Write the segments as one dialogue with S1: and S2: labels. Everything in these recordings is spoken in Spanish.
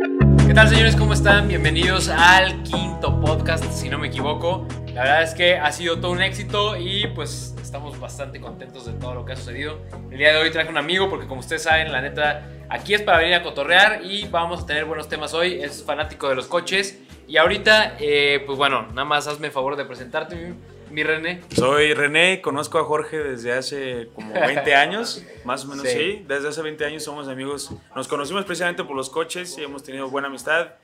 S1: ¿Qué tal señores? ¿Cómo están? Bienvenidos al quinto podcast, si no me equivoco. La verdad es que ha sido todo un éxito y pues estamos bastante contentos de todo lo que ha sucedido. El día de hoy traje un amigo porque como ustedes saben, la neta, aquí es para venir a cotorrear y vamos a tener buenos temas hoy. Es fanático de los coches y ahorita, eh, pues bueno, nada más hazme el favor de presentarte, mi, René.
S2: Soy René, conozco a Jorge desde hace como 20 años, más o menos
S1: Sí.
S2: sí. Desde hace 20 años somos amigos. Nos conocimos precisamente por los coches y hemos tenido buena amistad.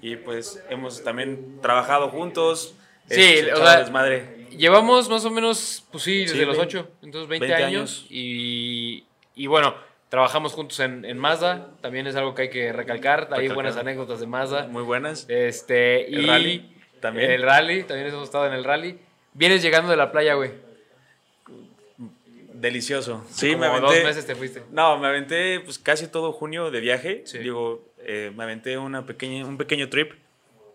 S2: Y pues hemos también trabajado juntos.
S1: Sí,
S2: es-
S1: o sea,
S2: desmadre.
S1: Llevamos más o menos, pues sí, desde
S2: Sí,
S1: los
S2: ve-
S1: 8, entonces 20,
S2: 20
S1: años.
S2: años.
S1: Y, y bueno, trabajamos juntos en, en Mazda, también es algo que hay que recalcar. Hay buenas anécdotas de Mazda.
S2: Muy buenas.
S1: Este, y
S2: El rally también.
S1: El rally, también hemos estado en el rally. Vienes llegando de la playa, güey.
S2: Delicioso. Sí,
S1: Como
S2: me aventé.
S1: dos meses te fuiste.
S2: No, me aventé pues casi todo junio de viaje.
S1: Sí.
S2: Digo, eh, me aventé una pequeña, un pequeño trip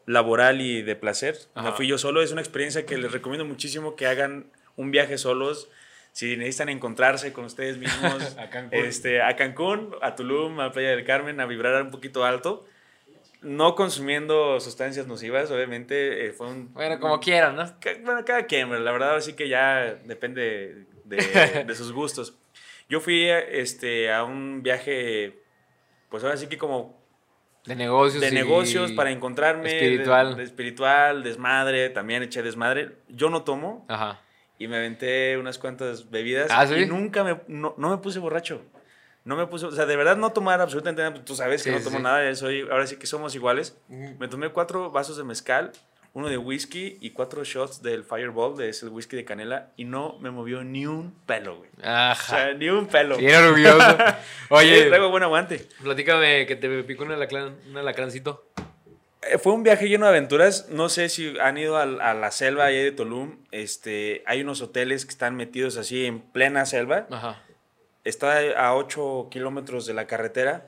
S2: laboral y de placer.
S1: Ajá.
S2: Me fui yo solo. Es una experiencia que les recomiendo muchísimo que hagan un viaje solos. Si necesitan encontrarse con ustedes mismos,
S1: A Cancún.
S2: Este, a Cancún, a Tulum, a Playa del Carmen, a vibrar un poquito alto. No consumiendo sustancias nocivas, obviamente. eh, fue un,
S1: Bueno, como quieran, ¿no?
S2: Bueno, cada quien, la verdad así que ya depende de, de sus gustos. Yo fui este, a un viaje, pues ahora sí que como
S1: De negocios.
S2: de negocios para encontrarme. de-
S1: espiritual.
S2: De, espiritual, desmadre, también eché desmadre. Yo no tomo
S1: Ajá.
S2: y me aventé unas cuantas bebidas
S1: ¿Ah, sí?
S2: y nunca me, no, no me puse borracho. No me puse, o sea, de verdad no tomar absolutamente nada. Tú sabes que
S1: Sí,
S2: no tomo
S1: sí.
S2: nada, soy, ahora sí que somos iguales. Me tomé cuatro vasos de mezcal, uno de whisky y cuatro shots del Fireball, de ese whisky de canela, y no me movió ni un pelo, güey. O
S1: Ajá.
S2: sea, ni un pelo.
S1: Bien orgulloso. Oye,
S2: Sí, traigo buen aguante.
S1: platícame que te picó un, alacrán, un alacrancito.
S2: Eh, Fue un viaje lleno de aventuras. No sé si han ido a, la selva ahí de Tulum. Este, hay unos hoteles que están metidos así en plena selva.
S1: Ajá.
S2: Está a 8 kilómetros de la carretera.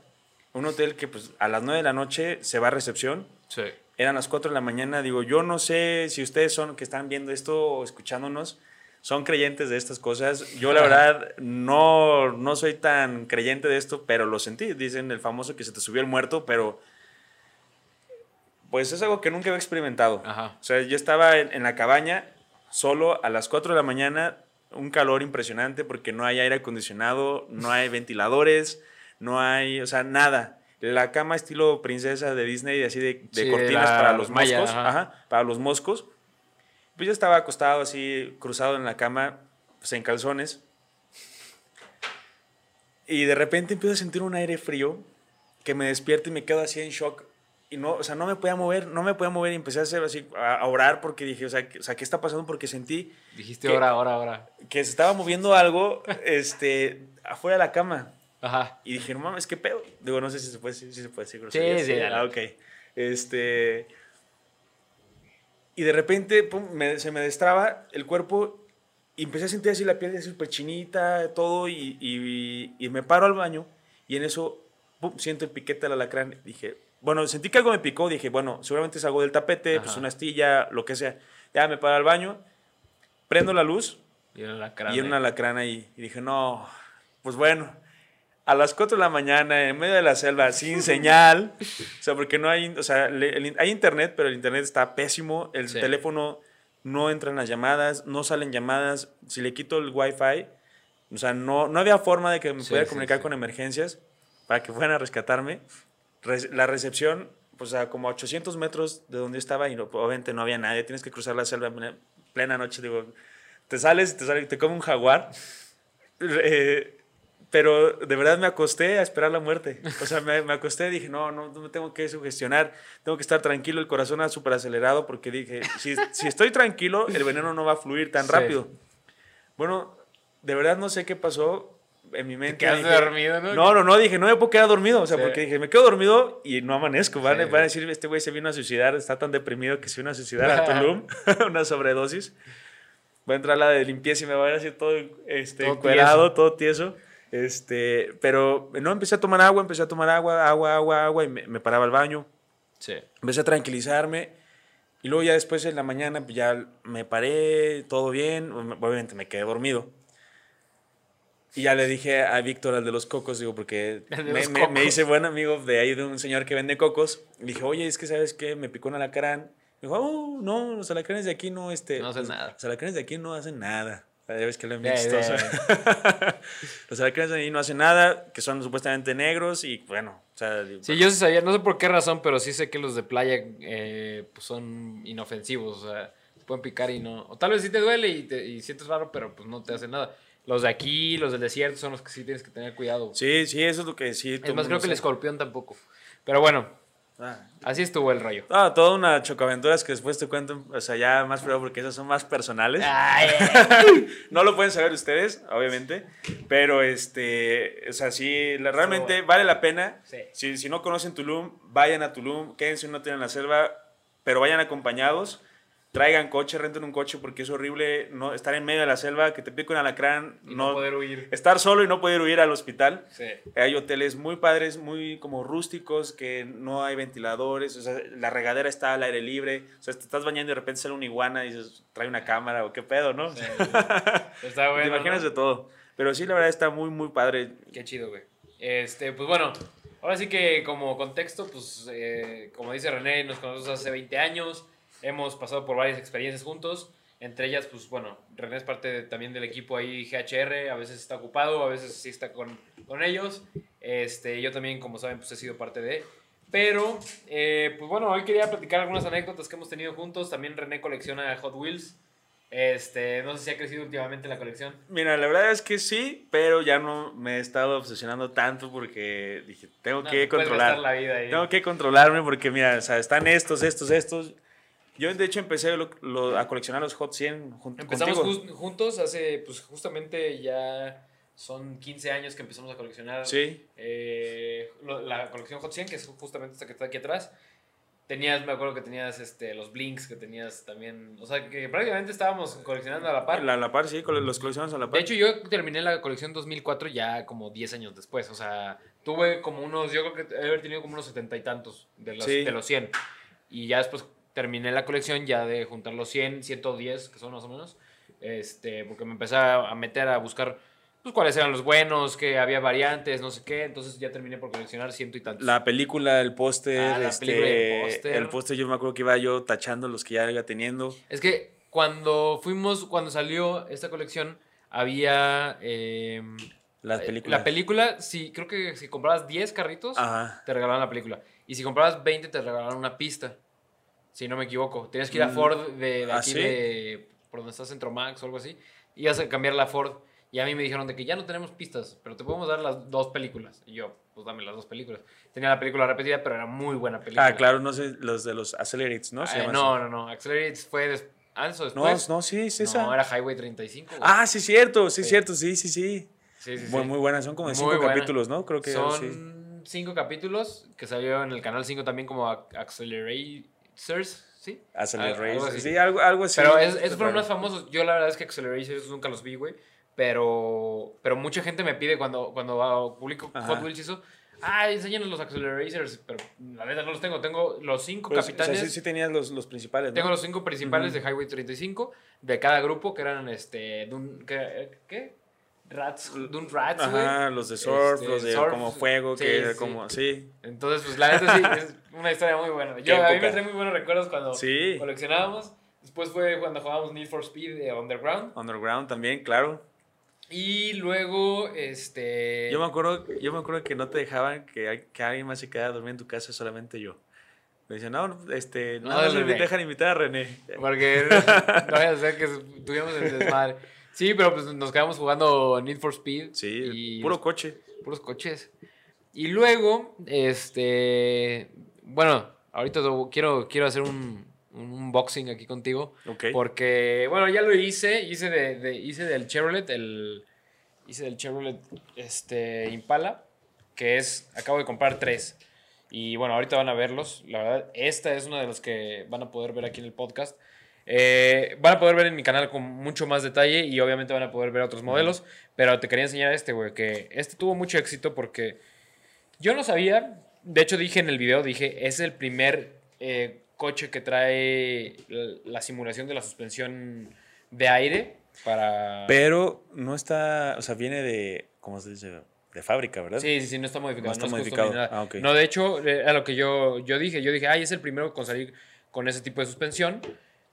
S2: Un hotel que pues, a las 9 de la noche se va a recepción.
S1: Sí.
S2: Eran las 4 de la mañana. Digo, yo no sé si ustedes son que están viendo esto o escuchándonos, son creyentes de estas cosas. Yo la verdad no, no soy tan creyente de esto, pero lo sentí. Dicen el famoso que se te subió el muerto, pero pues es algo que nunca había experimentado.
S1: Ajá.
S2: O sea, yo estaba en, en la cabaña solo a las 4 de la mañana, un calor impresionante porque no hay aire acondicionado, no hay ventiladores, no hay, o sea, nada. La cama estilo princesa de Disney, así de, de
S1: Sí,
S2: cortinas
S1: la
S2: para los moscos.
S1: ajá.
S2: Ajá, para los moscos. Pues yo estaba acostado así, cruzado en la cama, pues en calzones. Y de repente empiezo a sentir un aire frío que me despierta y me quedo así en shock. Y no, o sea, no me podía mover, no me podía mover y empecé a hacer así, a, orar porque dije, o sea, o sea, ¿qué está pasando? Porque sentí
S1: Dijiste ahora, ahora, ahora.
S2: que se estaba moviendo algo, este, afuera de la cama.
S1: Ajá.
S2: Y dije, no mames, ¿qué pedo? Digo, no sé si se puede si se puede decir
S1: Sí, sí, dale.
S2: Ah, ok. Este... Y de repente pum, me- se me destraba el cuerpo y empecé a sentir así la piel súper chinita, todo, y, y- y me paro al baño y en eso pum, siento el piquete del alacrán. Dije, bueno, sentí que algo me picó, dije, bueno, seguramente es algo del tapete, pues
S1: Ajá.
S2: una astilla, lo que sea. Ya me paro al baño, prendo la luz
S1: Y era la cara.
S2: y era un alacrán ahí. Y dije, no, pues bueno, a las 4 de la mañana, en medio de la selva, sin señal, o sea, porque no hay, o sea, el hay internet, pero el internet está pésimo, el
S1: Sí.
S2: teléfono no entran las llamadas, no salen llamadas, si le quito el wifi, o sea, no, no había forma de que me
S1: Sí,
S2: pudiera
S1: sí,
S2: comunicar
S1: sí.
S2: con emergencias para que fueran a rescatarme. Re- la recepción, pues a como a 800 metros de donde yo estaba y no, obviamente no había nadie, tienes que cruzar la selva en plena- noche, digo, te sales, te sale, te come un jaguar. Eh, pero de verdad me acosté a esperar la muerte. O sea, me, me acosté y dije, no, no, no me tengo que sugestionar, tengo que estar tranquilo, el corazón era súper acelerado porque dije, si, si estoy tranquilo, el veneno no va a fluir tan
S1: Sí.
S2: rápido. Bueno, de verdad no sé qué pasó en mi mente.
S1: quedaste
S2: dije,
S1: dormido, ¿no?
S2: No, no, no, dije, no me puedo quedar dormido, o sea,
S1: Sí.
S2: porque dije, me quedo dormido y no amanezco, van,
S1: Sí.
S2: van a decir, este güey se vino a suicidar, está tan deprimido que se vino a suicidar a Tulum, una sobredosis. Va a entrar la de limpieza y me va a ir así todo, este,
S1: Todo
S2: encuerado, todo tieso. Este, pero no, empecé a tomar agua, empecé a tomar agua, agua, agua, agua, y me, me paraba al baño.
S1: Sí.
S2: Empecé a tranquilizarme. Y luego ya después en la mañana pues, ya me paré, todo bien. Obviamente me quedé dormido. Y ya le dije a Víctor, al de los cocos, digo, porque me, me- me hice buen amigo de ahí de un señor que vende cocos. Le dije, oye, es que sabes qué, me picó un alacrán. Me dijo, oh, no, los alacranes de aquí no, este,
S1: No hacen
S2: los-
S1: nada.
S2: Los alacranes de aquí no hacen nada. Ya ves que lo he
S1: Ya,
S2: visto.
S1: ya,
S2: o sea. los alacranes de ahí no hacen nada, que son supuestamente negros y bueno, o sea,
S1: Sí, yo sí sabía, no sé por qué razón, pero sí sé que los de playa eh, pues son inofensivos, o sea, pueden picar y no. O tal vez sí te duele y, te, y sientes raro, pero pues no te hace nada. Los de aquí, los del desierto, son los que sí tienes que tener cuidado.
S2: sí, sí, eso es lo que sí.
S1: es más, creo que el escorpión tampoco. Pero bueno,
S2: Ah.
S1: así estuvo el rollo.
S2: Ah, toda una chocaventuras que después te cuento, o sea, ya más prueba porque esas son más personales. No lo pueden saber ustedes, obviamente, pero este, o sea, sí, la- realmente
S1: bueno.
S2: vale la pena.
S1: Sí.
S2: Si, si no conocen Tulum, vayan a Tulum, quédense un hotel en la selva, pero vayan acompañados. Traigan coche, renten un coche porque es horrible no estar en medio de la selva, que te pique un alacrán,
S1: y no, poder huir.
S2: estar solo y no poder huir al hospital.
S1: Sí.
S2: Hay hoteles muy padres, muy como rústicos, que no hay ventiladores, o sea, la regadera está al aire libre, o sea, te estás bañando y de repente sale una iguana y dices, trae una cámara o qué pedo, ¿no?
S1: Sí. Está bueno.
S2: te imaginas
S1: ¿no?
S2: de todo. Pero sí, la verdad está muy, muy padre.
S1: Qué chido, güey. Este, pues bueno, ahora sí que como contexto, pues eh, como dice René, nos conocemos hace 20 años, hemos pasado por varias experiencias juntos, entre ellas, pues bueno, René es parte de- también del equipo ahí GHR, a veces está ocupado, a veces sí está con, con ellos, este, yo también, como saben, pues he sido parte de... Pero, eh, pues bueno, hoy quería platicar algunas anécdotas que hemos tenido juntos. También René colecciona Hot Wheels. Este, no sé si ha crecido últimamente la colección.
S2: Mira, la verdad es que sí, pero ya no me he estado obsesionando tanto porque dije, tengo
S1: No,
S2: que controlar.
S1: la vida ahí.
S2: Tengo que controlarme porque, mira, o sea, están estos, estos, estos. Yo, de hecho, empecé lo- lo- a coleccionar los Hot 100 junto
S1: Empezamos juntos hace, pues justamente ya son 15 años que empezamos a coleccionar
S2: Sí,
S1: eh, lo- la colección Hot 100, que es justamente esta que está aquí atrás. Tenías, me acuerdo que tenías este, los Blinks, que tenías también, o sea, que prácticamente estábamos coleccionando a la par.
S2: la, la par, sí, los coleccionamos a la par.
S1: De hecho, yo terminé la colección 2004 ya como 10 años después. O sea, tuve como unos, yo creo que he tenido como unos setenta y tantos de los,
S2: Sí.
S1: de los 100. Y ya después terminé la colección ya de juntar los 100, 110, que son más o menos. Este, porque me empecé a meter a buscar pues, cuáles eran los buenos, que había variantes, no sé qué. Entonces ya terminé por coleccionar ciento y tantos.
S2: La película, el póster,
S1: Ah, la
S2: este,
S1: película y el póster.
S2: el póster yo me acuerdo que iba yo tachando los que ya iba teniendo.
S1: Es que cuando fuimos, cuando salió esta colección, había... eh,
S2: Las películas.
S1: La película, sí, creo que si comprabas 10 carritos,
S2: Ajá.
S1: te regalaban la película. Y si comprabas 20, te regalaban una pista. Si no me equivoco. Tenías que ir a
S2: Mm,
S1: Ford de, de
S2: ¿ah,
S1: aquí,
S2: sí?
S1: de por donde está Centromax o algo así. Y ibas a cambiar la Ford. Y a mí me dijeron de que ya no tenemos pistas, pero te podemos dar las dos películas. Y yo, pues dame las dos películas. Tenía la película repetida, pero era muy buena película.
S2: Ah, claro, no sé, los de los Accelerates, ¿no?
S1: Eh,
S2: llaman
S1: no,
S2: así.
S1: no, no. Accelerates fue des- antes o
S2: No,
S1: después.
S2: no, sí, es esa.
S1: No, era Highway 35. güey.
S2: Ah, sí, cierto, sí,
S1: Sí.
S2: cierto, sí, sí, sí.
S1: sí, sí, sí.
S2: Muy, muy buenas, son como de cinco
S1: buena.
S2: capítulos, ¿no? Creo que
S1: Son
S2: sí.
S1: cinco capítulos que salió en el canal 5 también como Ac- Accelerators, ¿sí?
S2: Accelerate,
S1: algo así.
S2: sí, algo, algo así.
S1: Pero es, esos fueron más famosos. Yo la verdad es que Accelerators nunca los vi, güey. Pero, pero mucha gente me pide cuando, cuando ah, publico
S2: Ajá.
S1: Hot Wheels y eso. Ah, enséñanos los Accelerators. Pero la verdad no los tengo. Tengo los cinco
S2: Pero, Pues, o sea,
S1: capitanes.
S2: sí, sí tenías los, los principales, ¿no?
S1: Tengo los cinco principales
S2: Ujú.
S1: de Highway 35 de cada grupo que eran este. ¿Qué? ¿Qué? Rats. Dun Rats.
S2: Ajá, los de surf,
S1: Este,
S2: los de
S1: surf,
S2: como fuego,
S1: sí,
S2: que era
S1: sí.
S2: como, sí.
S1: Entonces, pues la neta sí, es una historia muy buena. Yo, a mí me trae muy buenos recuerdos cuando
S2: Sí.
S1: coleccionábamos. Después fue cuando jugábamos Need for Speed de Underground.
S2: Underground también, claro.
S1: Y luego, este...
S2: Yo me acuerdo, yo me acuerdo que no te dejaban que, que alguien más se quedara a dormir en tu casa, solamente yo. Me decían, no, este,
S1: No,
S2: me dejan invitar a René.
S1: Porque no vaya a ser que tuviéramos el desmadre. Sí, pero pues nos quedamos jugando Need for Speed.
S2: Sí,
S1: y
S2: puro coche.
S1: puros coches. Y luego, este... Bueno, ahorita quiero, quiero hacer un, un unboxing aquí contigo.
S2: Ok.
S1: Porque, bueno, ya lo hice. Hice, de, de- hice del Chevrolet, el, hice del Chevrolet este, Impala, que es, acabo de comprar tres. Y bueno, ahorita van a verlos. La verdad, esta es una de las que van a poder ver aquí en el podcast. Eh, van a poder ver en mi canal con mucho más detalle y obviamente van a poder ver otros modelos. Pero te quería enseñar este, güey, que este tuvo mucho éxito porque yo no sabía. De hecho, dije en el video, dije, es el primer eh, coche que trae la, la simulación de la suspensión de aire. para...
S2: Pero no está, o sea, viene de, ¿cómo se dice? De fábrica, ¿verdad?
S1: Sí, sí, sí, no está modificado.
S2: No está modificado.
S1: nada.
S2: Ah.
S1: No, de hecho, a lo que yo, yo dije, yo dije, ay, es el primero con salir con ese tipo de suspensión.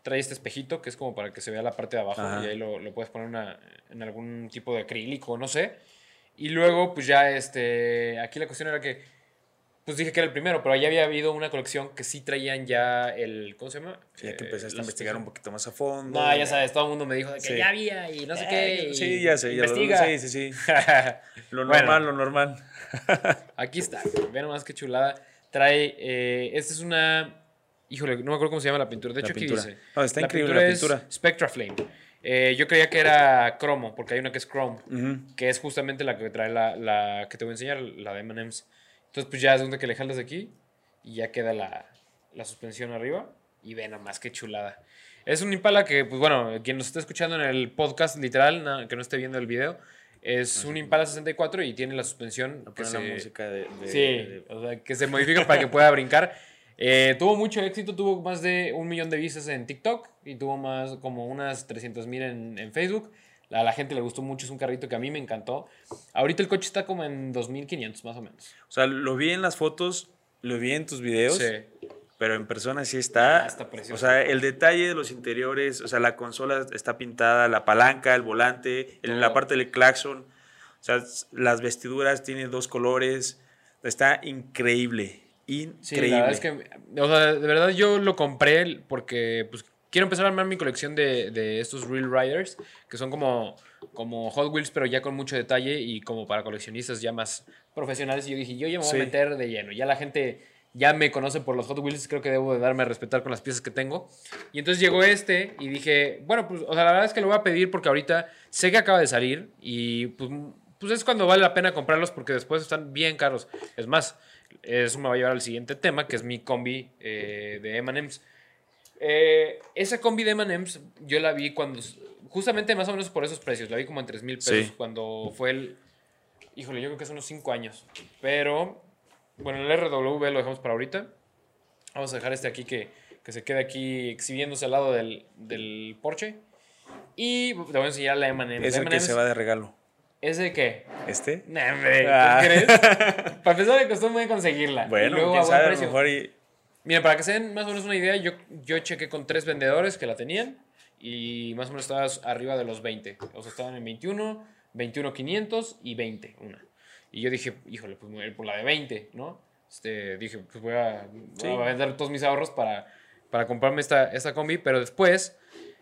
S1: Trae este espejito que es como para que se vea la parte de abajo
S2: Ajá.
S1: y ahí lo, lo puedes poner una- en algún tipo de acrílico, no sé. Y luego, pues ya, este, aquí la cuestión era que, pues dije que era el primero, pero ya había habido una colección que sí traían ya el, ¿cómo se llama?
S2: Sí, ya que
S1: Eh,
S2: empezaste
S1: la
S2: a investigar un poquito más a fondo.
S1: No, ya sabes, todo el mundo me dijo de que
S2: Sí.
S1: ya había y no sé
S2: Eh,
S1: qué.
S2: Sí, ya sé, ya lo-
S1: investiga.
S2: sí, sí, sí. Lo
S1: Bueno.
S2: normal, lo normal.
S1: Aquí está, ve nomás qué chulada. Trae, eh, esta es una, híjole, no me acuerdo cómo se llama la pintura. De
S2: La
S1: hecho,
S2: pintura.
S1: aquí dice.
S2: No, está increíble la
S1: es
S2: pintura.
S1: Spectra Flame. Eh, yo creía que era cromo, porque hay una que es chrome,
S2: Ujú.
S1: que es justamente la que trae la, la que te voy a enseñar, la de M&M's. Entonces, pues ya es donde que le jalas de aquí y ya queda la, la suspensión arriba. Y ve nomás qué chulada. Es un Impala que, pues bueno, quien nos está escuchando en el podcast, literal, que no esté viendo el video, es un Impala 64 y tiene la suspensión que
S2: la
S1: se,
S2: música de, de-
S1: Sí,
S2: de-
S1: o sea, que se modifica para que pueda brincar. Eh, tuvo mucho éxito, tuvo más de un millón de vistas en TikTok y tuvo más como unas 300 mil en, en Facebook. A la gente le gustó mucho, es un carrito que a mí me encantó. Ahorita el coche está como en 2500 más o menos.
S2: O sea, lo vi en las fotos, lo vi en tus videos,
S1: Sí.
S2: pero en persona sí está.
S1: Ah, está precioso.
S2: O sea, el detalle de los interiores, o sea, la consola está pintada, la palanca, el volante, en la parte del claxon, o sea, las vestiduras tienen dos colores, está increíble, increíble.
S1: Sí, la verdad es que, o sea, de verdad yo lo compré porque pues, quiero empezar a armar mi colección de, de estos Real Riders, que son como, como Hot Wheels, pero ya con mucho detalle y como para coleccionistas ya más profesionales. Y yo dije, yo ya me voy
S2: Sí.
S1: a meter de lleno. Ya la gente ya me conoce por los Hot Wheels, creo que debo de darme a respetar con las piezas que tengo. Y entonces llegó este y dije, bueno, pues, o sea, la verdad es que lo voy a pedir porque ahorita sé que acaba de salir y pues, pues es cuando vale la pena comprarlos porque después están bien caros. Es más, eso me va a llevar al siguiente tema, que es mi combi eh, de M&M's. Eh, esa combi de M&M's yo la vi cuando, justamente más o menos por esos precios, la vi como en 3 mil pesos
S2: Sí.
S1: cuando fue el, híjole, yo creo que hace unos 5 años. Pero, bueno, el RW lo dejamos para ahorita. Vamos a dejar este aquí que, que se quede aquí exhibiéndose al lado del, del Porsche. Y te voy a enseñar la
S2: es el que se va de regalo.
S1: ¿Ese de qué?
S2: ¿Este?
S1: Nah, hombre, ¿tú
S2: Ah.
S1: crees? Para empezar, me costó muy conseguirla.
S2: Bueno,
S1: luego
S2: quién
S1: a
S2: sabe, a lo mejor y...
S1: Mira, para que se den más o menos una idea, yo, yo chequé con tres vendedores que la tenían y más o menos estaba arriba de los 20. O sea, estaban en 21, 21, 500 y 20, una. Y yo dije, híjole, pues voy a ir por la de 20, ¿no? Este, dije, pues voy a, voy
S2: Sí.
S1: a vender todos mis ahorros para, para comprarme esta, esta combi, pero después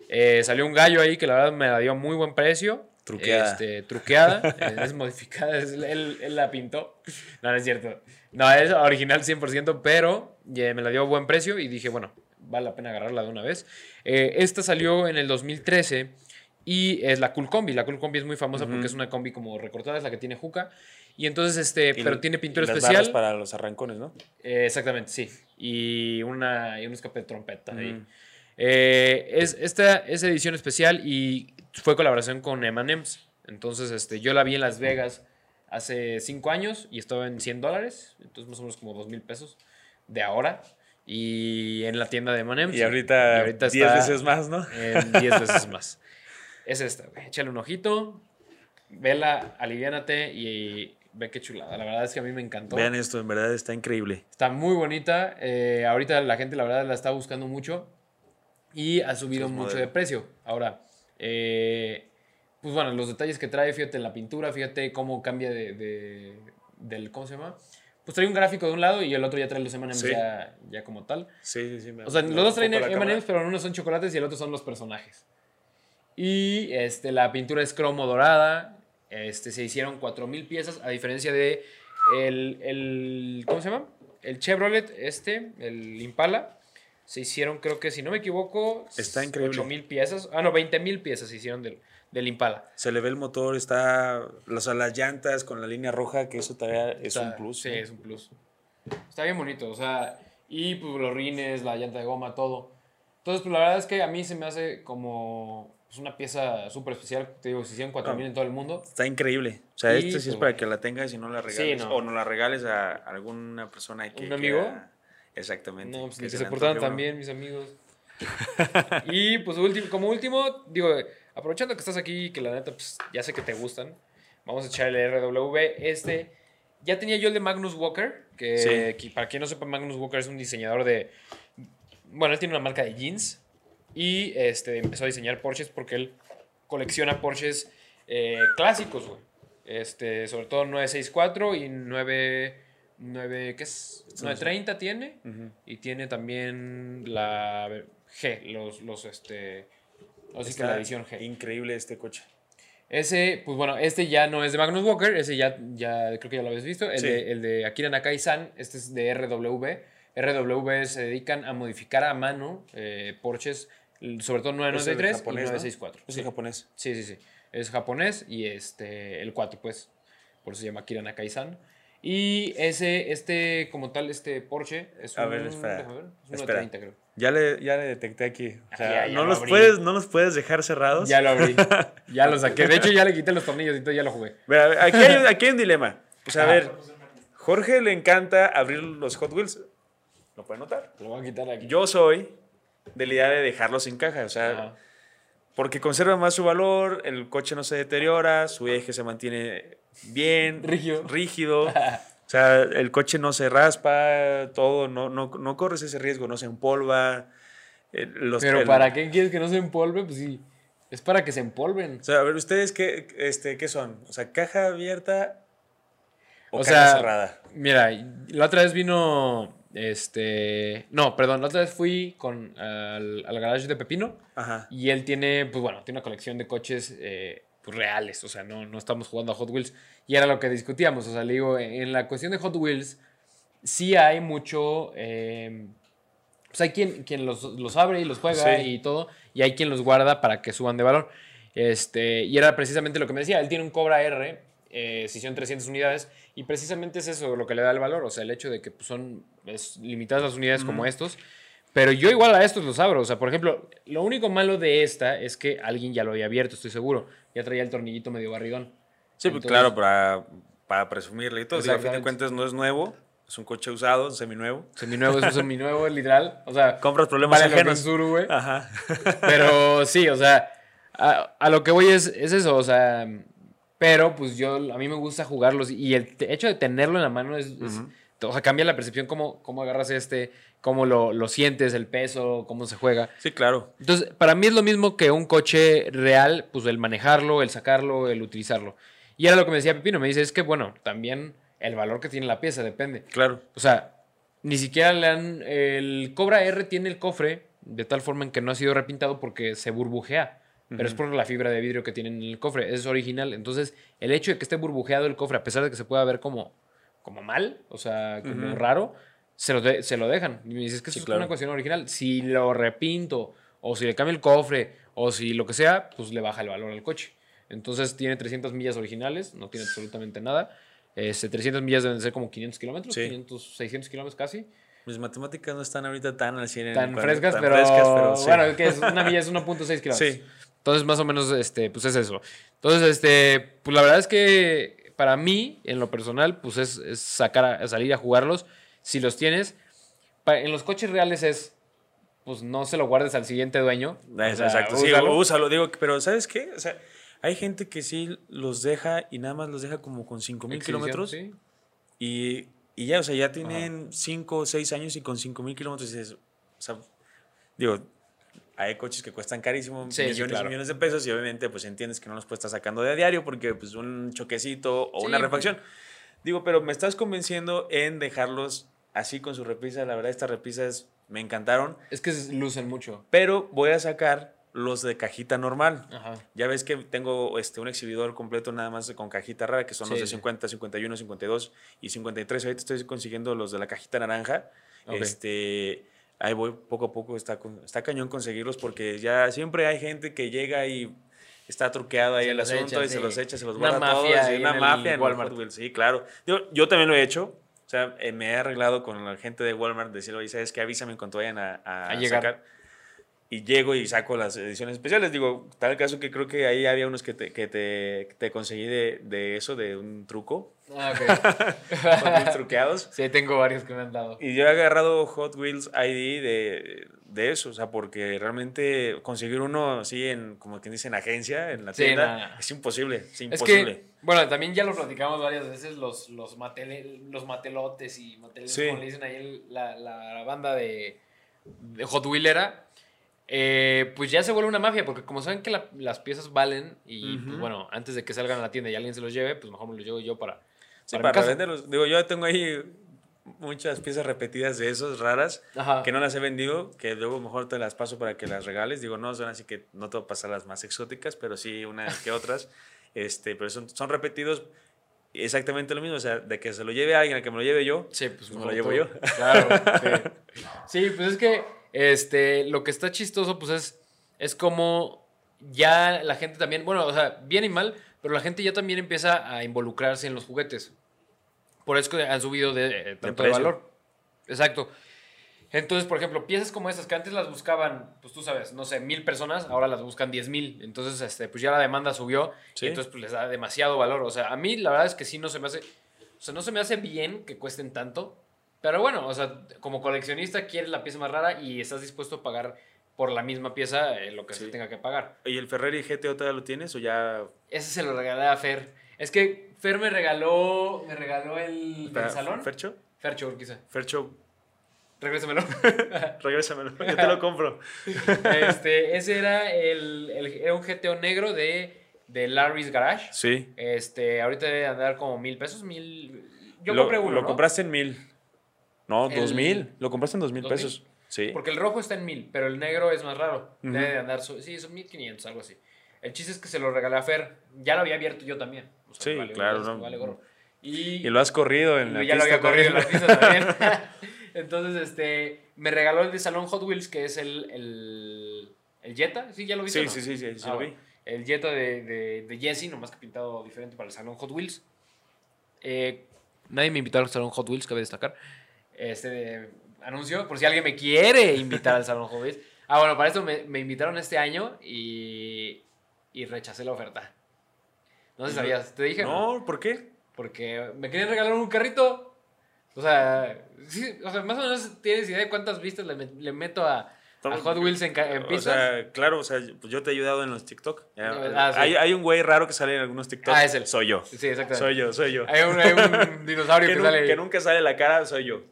S1: eh, salió un gallo ahí que la verdad me la dio a muy buen precio.
S2: Truqueada.
S1: Este, truqueada, eh, es modificada, es- él, él la pintó. No, no es cierto. No, es original 100%, pero eh, me la dio a buen precio y dije, bueno, vale la pena agarrarla de una vez. Eh, esta salió en el 2013 y es la Cool Combi. La Cool Combi es muy famosa porque
S2: Ujú.
S1: es una combi como recortada, es la que tiene juca. Y entonces, este,
S2: y-
S1: pero tiene pintura
S2: y las
S1: especial.
S2: para los arrancones, ¿no?
S1: Eh, exactamente, sí. Y, una, y un escape de trompeta ahí.
S2: Ujú.
S1: Eh, es, esta es edición especial y fue colaboración con M&M's. Entonces, este, yo la vi en Las Vegas hace 5 años y estaba en 100 dólares. Entonces, más o menos como 2 mil pesos de ahora. Y en la tienda de M&M's.
S2: Y ahorita,
S1: Y ahorita
S2: 10
S1: está
S2: veces más, ¿no?
S1: En 10 veces más. Es esta, güey. Échale un ojito. Vela, aliviánate y ve qué chulada. La verdad es que a mí me encantó.
S2: Vean esto, en verdad está increíble.
S1: Está muy bonita. eh, ahorita la gente, la verdad, la está buscando mucho. Y ha subido
S2: Es
S1: mucho
S2: modelo.
S1: de precio. Ahora, eh, pues bueno, los detalles que trae, fíjate en la pintura, fíjate cómo cambia de, de- del, ¿cómo se llama? Pues trae un gráfico de un lado y el otro ya trae los M&M's
S2: Sí.
S1: ya, ya como tal.
S2: Sí, sí, sí. me-
S1: O sea, los dos traen. M&M's, pero uno son chocolates y el otro son los personajes. Y este, la pintura es cromo dorada. Este, se hicieron 4.000 piezas, a diferencia de el, el- ¿Cómo se llama? El Chevrolet, este, el Impala. Se hicieron, creo que si no me equivoco,
S2: Está increíble.
S1: 8.000 piezas. Ah, no, 20.000 piezas se hicieron del, del Impala.
S2: Se le ve el motor, está. O sea, las llantas con la línea roja, que eso todavía es
S1: Está-
S2: un plus.
S1: Sí,
S2: ¿no?
S1: es un plus. Está bien bonito, o sea, y pues los rines, la llanta de goma, todo. Entonces, pues la verdad es que a mí se me hace como pues, una pieza súper especial. Te digo, se hicieron 4000
S2: Ah.
S1: en todo el mundo.
S2: Está increíble. O sea,
S1: Y,
S2: este sí es
S1: pues,
S2: para que la tengas y no la regales.
S1: no.
S2: O no la regales a alguna persona que.
S1: ¿Un amigo?
S2: Exactamente.
S1: No, pues
S2: que
S1: que
S2: se
S1: se bien, mis amigos. y pues último, como último, digo, aprovechando que estás aquí, que la neta, pues ya sé que te gustan, vamos a echar el RW. Este, ya tenía yo el de Magnus Walker, que,
S2: Sí.
S1: que para quien no sepa, Magnus Walker es un diseñador de, bueno, él tiene una marca de jeans y este, empezó a diseñar Porsches porque él colecciona Porsches eh, clásicos, güey. Este, sobre todo 964 y 9, 9 ¿qué es? 930 tiene. Y tiene también la G, los, los este. Así que
S2: Está
S1: la edición G.
S2: Increíble este coche.
S1: Ese, pues bueno, este ya no es de Magnus Walker, ese ya, ya creo que ya lo habéis visto. El,
S2: Sí.
S1: de, el de Akira Nakai-san, este es de RW. RW se dedican a modificar a mano eh, Porsches, sobre todo
S2: Es el
S1: 993 y
S2: japonés, ¿no?
S1: 964.
S2: Es
S1: Sí.
S2: el japonés.
S1: Sí, sí, sí. Es japonés y este, el 4, pues. Por eso se llama Akira Nakai-san. Y ese, este, como tal, este Porsche es un,
S2: A ver, espera,
S1: déjame ver, es un
S2: espera.
S1: 930, creo.
S2: Ya le, ya le detecté aquí. O sea,
S1: Ya, ya
S2: no,
S1: lo
S2: los
S1: abrí.
S2: puedes, no los puedes dejar cerrados.
S1: Ya lo abrí. ya lo saqué. De hecho, ya le quité los tornillos y todo, ya lo jugué.
S2: Mira, ver, aquí, hay, aquí hay un dilema. O sea, a
S1: Ajá.
S2: ver, Jorge le encanta abrir los Hot Wheels. ¿Lo puede notar?
S1: Lo voy a quitar aquí.
S2: Yo soy de la idea de dejarlos en caja. O sea,
S1: Ajá.
S2: porque conserva más su valor, el coche no se deteriora, su eje se mantiene bien,
S1: Rígido.
S2: rígido. O sea, el coche no se raspa, todo, no, no, no corres ese riesgo, no se empolva. eh, los-
S1: Pero
S2: el-
S1: ¿para qué quieres que no se empolve? Pues sí. Es para que se empolven.
S2: O sea, a ver, ¿ustedes qué, este, qué son? O sea, caja abierta o,
S1: O
S2: caja
S1: sea,
S2: cerrada.
S1: Mira, la otra vez vino. Este. No, perdón. La otra vez fui con, al, al garage de Pepino.
S2: Ajá.
S1: Y él tiene, pues bueno, tiene una colección de coches eh, pues, reales. O sea, no, no estamos jugando a Hot Wheels. Y era lo que discutíamos. O sea, le digo, en la cuestión de Hot Wheels, sí hay mucho. eh, pues hay quien, quien los, los abre y los juega
S2: Sí.
S1: y todo. Y hay quien los guarda para que suban de valor. Este, y era precisamente lo que me decía. Él tiene un Cobra R, eh, si son 300 unidades. Y precisamente es eso lo que le da el valor. O sea, el hecho de que pues, son es, limitadas las unidades como estos. Pero yo igual a estos los abro. O sea, por ejemplo, lo único malo de esta es que alguien ya lo había abierto, estoy seguro. Ya traía el tornillito medio barridón.
S2: Sí, pues
S1: Entonces-
S2: claro, para, para presumirle y todo. Digo, a fin de cuentas no es nuevo, es un coche usado, seminuevo.
S1: Seminuevo es un seminuevo, literal. O sea,
S2: Compras problemas
S1: vale
S2: ajenos.
S1: Suru, güey.
S2: Ajá.
S1: Pero sí, o sea, a, a lo que voy es, es eso, o sea, pero pues yo, a mí me gusta jugarlos y el hecho de tenerlo en la mano es, es- o sea, cambia la percepción, cómo, cómo agarras este, cómo lo, lo sientes, el peso, cómo se juega.
S2: Sí, claro.
S1: Entonces, para mí es lo mismo que un coche real, pues el manejarlo, el sacarlo, el utilizarlo. Y era lo que me decía Pepino, me dice, es que bueno, también el valor que tiene la pieza depende.
S2: Claro.
S1: O sea, ni siquiera le han. El Cobra R tiene el cofre de tal forma en que no ha sido repintado porque se burbujea. Pero es por la fibra de vidrio que tiene en el cofre. Es original. Entonces, el hecho de que esté burbujeado el cofre, a pesar de que se pueda ver como, como mal, o sea, como raro, se lo, de- se lo dejan. Y me dices que
S2: Sí,
S1: es
S2: claro.
S1: una cuestión original. Si lo repinto, o si le cambio el cofre, o si lo que sea, pues le baja el valor al coche. Entonces, tiene 300 millas originales, no tiene absolutamente nada. Este, 300 millas deben ser como 500 kilómetros,
S2: Sí.
S1: 500, 600 kilómetros casi.
S2: Mis matemáticas no están ahorita tan al 100. en
S1: Tan frescas,
S2: tan
S1: pero,
S2: frescas, pero sí.
S1: bueno, que es una milla es 1.6 kilómetros.
S2: Sí.
S1: Entonces, más o menos, este, pues es eso. Entonces, este, pues la verdad es que para mí, en lo personal, pues es, es sacar a, salir a jugarlos. Si los tienes, en los coches reales es, pues no se lo guardes al siguiente dueño. O sea,
S2: Exacto, sí,
S1: úsalo.
S2: úsalo. Digo, pero ¿sabes qué? O sea, hay gente que sí los deja y nada más los deja como con 5000
S1: Exhibición,
S2: kilómetros.
S1: sí.
S2: Y, y ya, o sea, ya tienen 5 o 6 años y con 5000 kilómetros dices, o sea, digo, hay coches que cuestan carísimo,
S1: Sí, sí,
S2: millones
S1: claro.
S2: y millones de pesos y obviamente pues entiendes que no los puedes estar sacando de a diario porque pues un choquecito o
S1: Sí,
S2: una
S1: pues.
S2: refacción. Digo, pero me estás convenciendo en dejarlos así con su repisa. La verdad, estas repisas me encantaron,
S1: Es que lucen mucho.
S2: pero voy a sacar los de cajita normal.
S1: Ajá.
S2: Ya ves que tengo este, un exhibidor completo nada más con cajita rara, que son los de
S1: sí.
S2: 50, 51, 52 y 53. Ahorita estoy consiguiendo los de la cajita naranja.
S1: Ok.
S2: Este, ahí voy poco a poco, está, está cañón conseguirlos porque ya siempre hay gente que llega y está truqueado ahí
S1: Se
S2: el asunto
S1: echa,
S2: y se los echa, se los
S1: Una
S2: guarda todos.
S1: mafia
S2: y
S1: ahí
S2: una
S1: en
S2: mafia en
S1: Walmart.
S2: Sí, claro. Yo, yo también lo he hecho. Sea, eh, me he arreglado con la gente de Walmart, decirle, oye, ¿sabes qué? Avísame cuando vayan a, a
S1: A llegar.
S2: sacar. Y llego y saco las ediciones especiales. Digo, tal caso que creo que ahí había unos que te, que te, te conseguí de, de eso, de un truco.
S1: Ah, ok.
S2: Truqueados.
S1: sí, tengo varios que me han dado.
S2: Y yo he agarrado Hot Wheels ID de, de eso, o sea, porque realmente conseguir uno así en, como quien dice, en agencia, en la
S1: Sí,
S2: tienda, es imposible, es
S1: Es
S2: imposible.
S1: que, bueno, también ya lo platicamos varias veces, los, los, matele- los matelotes y mateles,
S2: Sí.
S1: como le dicen ahí la, la banda de, de Hot Wheelera, eh, pues ya se vuelve una mafia, porque como saben que la- las piezas valen y, pues bueno, antes de que salgan a la tienda y alguien se los lleve, pues mejor me los llevo yo para,
S2: Sí,
S1: para
S2: venderlos. Digo, yo tengo ahí muchas piezas repetidas de esos, raras,
S1: Ajá.
S2: que no las he vendido, que luego mejor te las paso para que las regales. Digo, no son así que no te voy a pasar las más exóticas, pero sí unas que otras. Este, pero son, son repetidos exactamente lo mismo, o sea, de que se lo lleve alguien, a que me lo lleve yo.
S1: Sí, pues
S2: Me lo llevo yo.
S1: Claro, sí. Sí, pues es que este, lo que está chistoso, pues es, es como ya la gente también, bueno, o sea, bien y mal, pero la gente ya también empieza a involucrarse en los juguetes. Por eso han subido de, eh, tanto de,
S2: precio.
S1: valor. Exacto. Entonces, por ejemplo, piezas como esas que antes las buscaban, pues tú sabes, no sé, mil personas, ahora las buscan diez mil. Entonces, este, pues ya la demanda subió
S2: Sí.
S1: y entonces pues les da demasiado valor. O sea, a mí la verdad es que sí no se me hace, o sea, no se me hace bien que cuesten tanto. Pero bueno, o sea, como coleccionista quieres la pieza más rara y estás dispuesto a pagar por la misma pieza eh, lo que se tenga que pagar.
S2: ¿Y el Ferrari GTO todavía lo tienes o ya
S1: Ese se lo regalé a Fer. Es que Fer me regaló, me regaló el del salón.
S2: ¿Fercho?
S1: Fercho, quizá.
S2: Fercho,
S1: Regrésamelo.
S2: regrésamelo, yo te lo compro.
S1: este, ese era el, el- era un GTO negro de, de Larry's Garage.
S2: Sí.
S1: Este, ahorita debe andar como mil pesos, mil. Yo
S2: lo,
S1: compré uno.
S2: Lo
S1: ¿no?
S2: compraste en mil. No, dos mil. Lo compraste en dos mil pesos. Sí.
S1: Porque el rojo está en mil, pero el negro es más raro.
S2: Ujú.
S1: Debe de andar, sí, son mil quinientos, algo así. El chiste es que se lo regalé a Fer. Ya lo había abierto yo también. O sea,
S2: Sí,
S1: vale,
S2: claro,
S1: vale,
S2: no.
S1: vale gorro. Y,
S2: Y lo has corrido en la
S1: ya lo
S2: pista
S1: había corrido en las pistas también. Entonces, este, me regaló el de Salón Hot Wheels, que es el, el, el Jetta. Sí, ya lo viste.
S2: Sí,
S1: no?
S2: sí, sí, sí, sí
S1: Ah,
S2: lo
S1: bueno.
S2: vi.
S1: El Jetta de, de, de Jesse, nomás que pintado diferente para el Salón Hot Wheels. Eh, nadie me invitó al Salón Hot Wheels, cabe destacar. Este anuncio, por si alguien me quiere invitar al Salón Wheels. Ah, bueno, para esto me, me invitaron este año y, y rechacé la oferta. No sé si sabías, te dije.
S2: No, ¿por qué?
S1: Porque me querían regalar un carrito. O sea, sí, o sea, más o menos tienes idea de cuántas vistas le, le meto a, a Hot Wheels en, en
S2: O sea, claro, o sea, pues yo te he ayudado en los TikTok.
S1: Ah, sí.
S2: hay, hay un güey raro que sale en algunos TikTok.
S1: Ah, es él.
S2: Soy yo.
S1: sí, exactamente.
S2: Soy yo, soy yo.
S1: Hay un, hay un dinosaurio
S2: Que,
S1: que, sale.
S2: que nunca sale la cara, soy yo.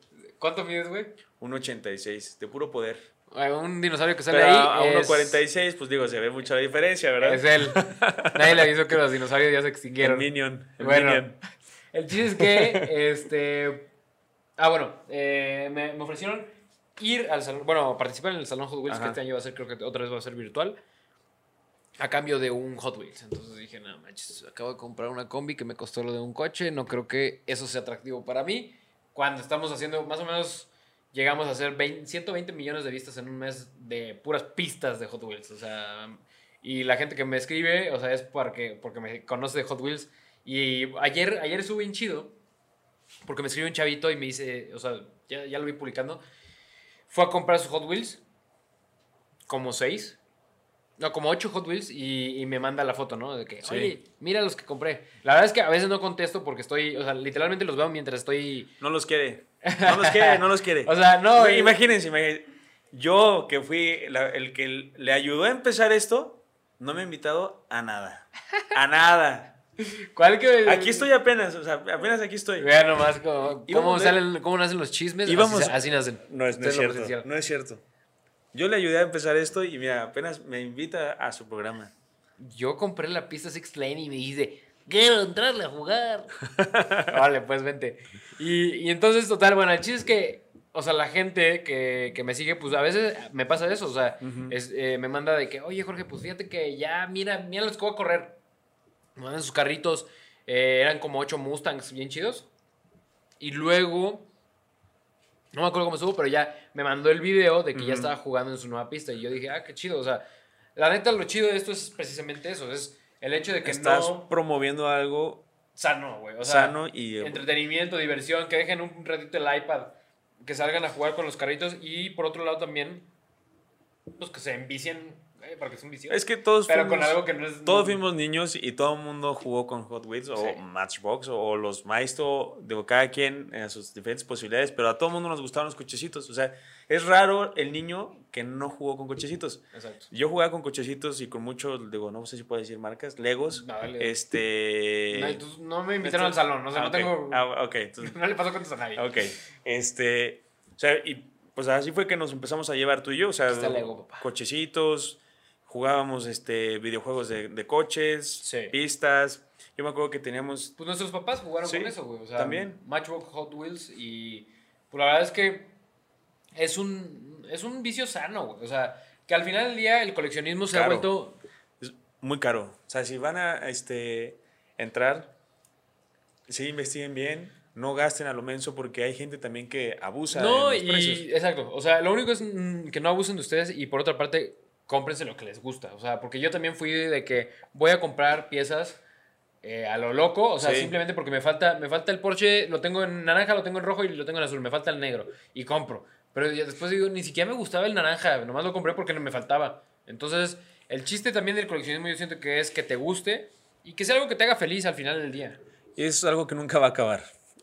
S1: ¿Cuánto mides, güey?
S2: Un 86, de puro poder.
S1: Un dinosaurio que sale
S2: Pero
S1: ahí.
S2: a
S1: es-
S2: 1.46, pues digo, se ve mucha la diferencia, ¿verdad?
S1: Es él. Nadie le avisó que los dinosaurios ya se
S2: El
S1: extinguieron.
S2: Minion. El
S1: Bueno.
S2: Minion.
S1: El chiste es que, este... Ah, bueno, eh, me, me ofrecieron ir al salón, bueno, participar en el salón Hot Wheels, que
S2: Ajá.
S1: este año va a ser, creo que otra vez va a ser virtual, a cambio de un Hot Wheels. Entonces dije, no manches, acabo de comprar una combi que me costó lo de un coche, no creo que eso sea atractivo para mí. Cuando estamos haciendo, más o menos, llegamos a hacer 20 120 millones de vistas en un mes de puras pistas de Hot Wheels, o sea... Y la gente que me escribe, o sea, es porque, porque me conoce de Hot Wheels. Y ayer, ayer estuve bien chido, porque me escribió un chavito y me dice, o sea, ya, ya lo vi publicando. Fue a comprar sus Hot Wheels, como seis, no, como ocho Hot Wheels, y, y me manda la foto, ¿no? De que,
S2: Sí.
S1: oye, mira los que compré. La verdad es que a veces no contesto porque estoy, o sea, literalmente los veo mientras estoy.
S2: No los quiere. No los quiere, no los quiere.
S1: O sea, no.
S2: Imagínense, imagínense, yo que fui la- el que le ayudó a empezar esto, no me ha invitado a nada. A nada.
S1: ¿Cuál que.?
S2: Aquí estoy apenas, o sea, apenas aquí estoy.
S1: Vean nomás cómo, salen, cómo nacen los chismes.
S2: Íbamos-
S1: así, así nacen.
S2: No es, no es cierto. No es cierto. Yo le ayudé a empezar esto y mira, apenas me invita a su programa.
S1: Yo compré la pista Six Lane y me dice, quiero entrarle a jugar. vale, pues vente. Y, y entonces, total, bueno, el chiste es que, o sea, la gente que, que me sigue, pues a veces me pasa eso, o sea, es, eh, me manda de que, oye, Jorge, pues fíjate que ya, mira, mira los que voy a correr. Me mandan sus carritos, eh, eran como ocho Mustangs bien chidos. Y luego, no me acuerdo cómo estuvo, pero ya me mandó el video de que ya estaba jugando en su nueva pista. Y yo dije, ah, qué chido. O sea, la neta, lo chido de esto es precisamente eso. Es el hecho de que
S2: Estás
S1: no...
S2: promoviendo algo
S1: Sano, güey. O sea,
S2: sano y
S1: entretenimiento, diversión, que dejen un ratito el iPad, que salgan a jugar con los carritos. Y por otro lado también, pues que se envicien, porque es un vicio.
S2: Es que todos
S1: pero con
S2: fuimos-
S1: algo que no es.
S2: Todos fuimos niños y todo el mundo jugó con Hot Wheels o
S1: Sí.
S2: Matchbox o los Maestro, digo, cada quien en sus diferentes posibilidades, pero a todo el mundo nos gustaban los cochecitos. O sea, es raro el niño que no jugó con cochecitos.
S1: Exacto.
S2: Yo jugaba con cochecitos y con muchos, digo, no sé si puedo decir marcas, Legos.
S1: Dale.
S2: Este.
S1: No, me invitaron al salón, o sea,
S2: Ah,
S1: no tengo.
S2: Ah, ok, entonces-
S1: No le pasó cuentas a nadie.
S2: ok. Este. O sea, y pues así fue que nos empezamos a llevar tú y yo. O sea,
S1: Lego, papá.
S2: cochecitos, jugábamos este, videojuegos de, de coches,
S1: Sí.
S2: pistas. Yo me acuerdo que teníamos.
S1: Pues nuestros papás jugaron
S2: Sí,
S1: con eso, güey. O sea,
S2: también.
S1: Matchbox Hot Wheels y. Pues la verdad es que es un, es un vicio sano, güey. O sea, que al final del día el coleccionismo se ha vuelto.
S2: Es muy caro. O sea, si van a este, entrar, sí investiguen bien. No gasten a lo menso porque hay gente también que abusa
S1: No,
S2: de los
S1: y.
S2: precios.
S1: Exacto. O sea, lo único es mm, que no abusen de ustedes y por otra parte, cómprense lo que les gusta. O sea, porque yo también fui de que voy a comprar piezas. eh, a lo loco, o sea,
S2: Sí.
S1: simplemente porque me falta, me falta el Porsche, lo tengo en naranja, lo tengo en rojo y lo tengo en azul, me falta el negro y compro. Pero después digo, ni siquiera me gustaba el naranja, nomás lo compré porque no me faltaba. Entonces, el chiste también del coleccionismo yo siento que es que te guste y que sea algo que te haga feliz al final del día.
S2: Es algo que nunca va a acabar.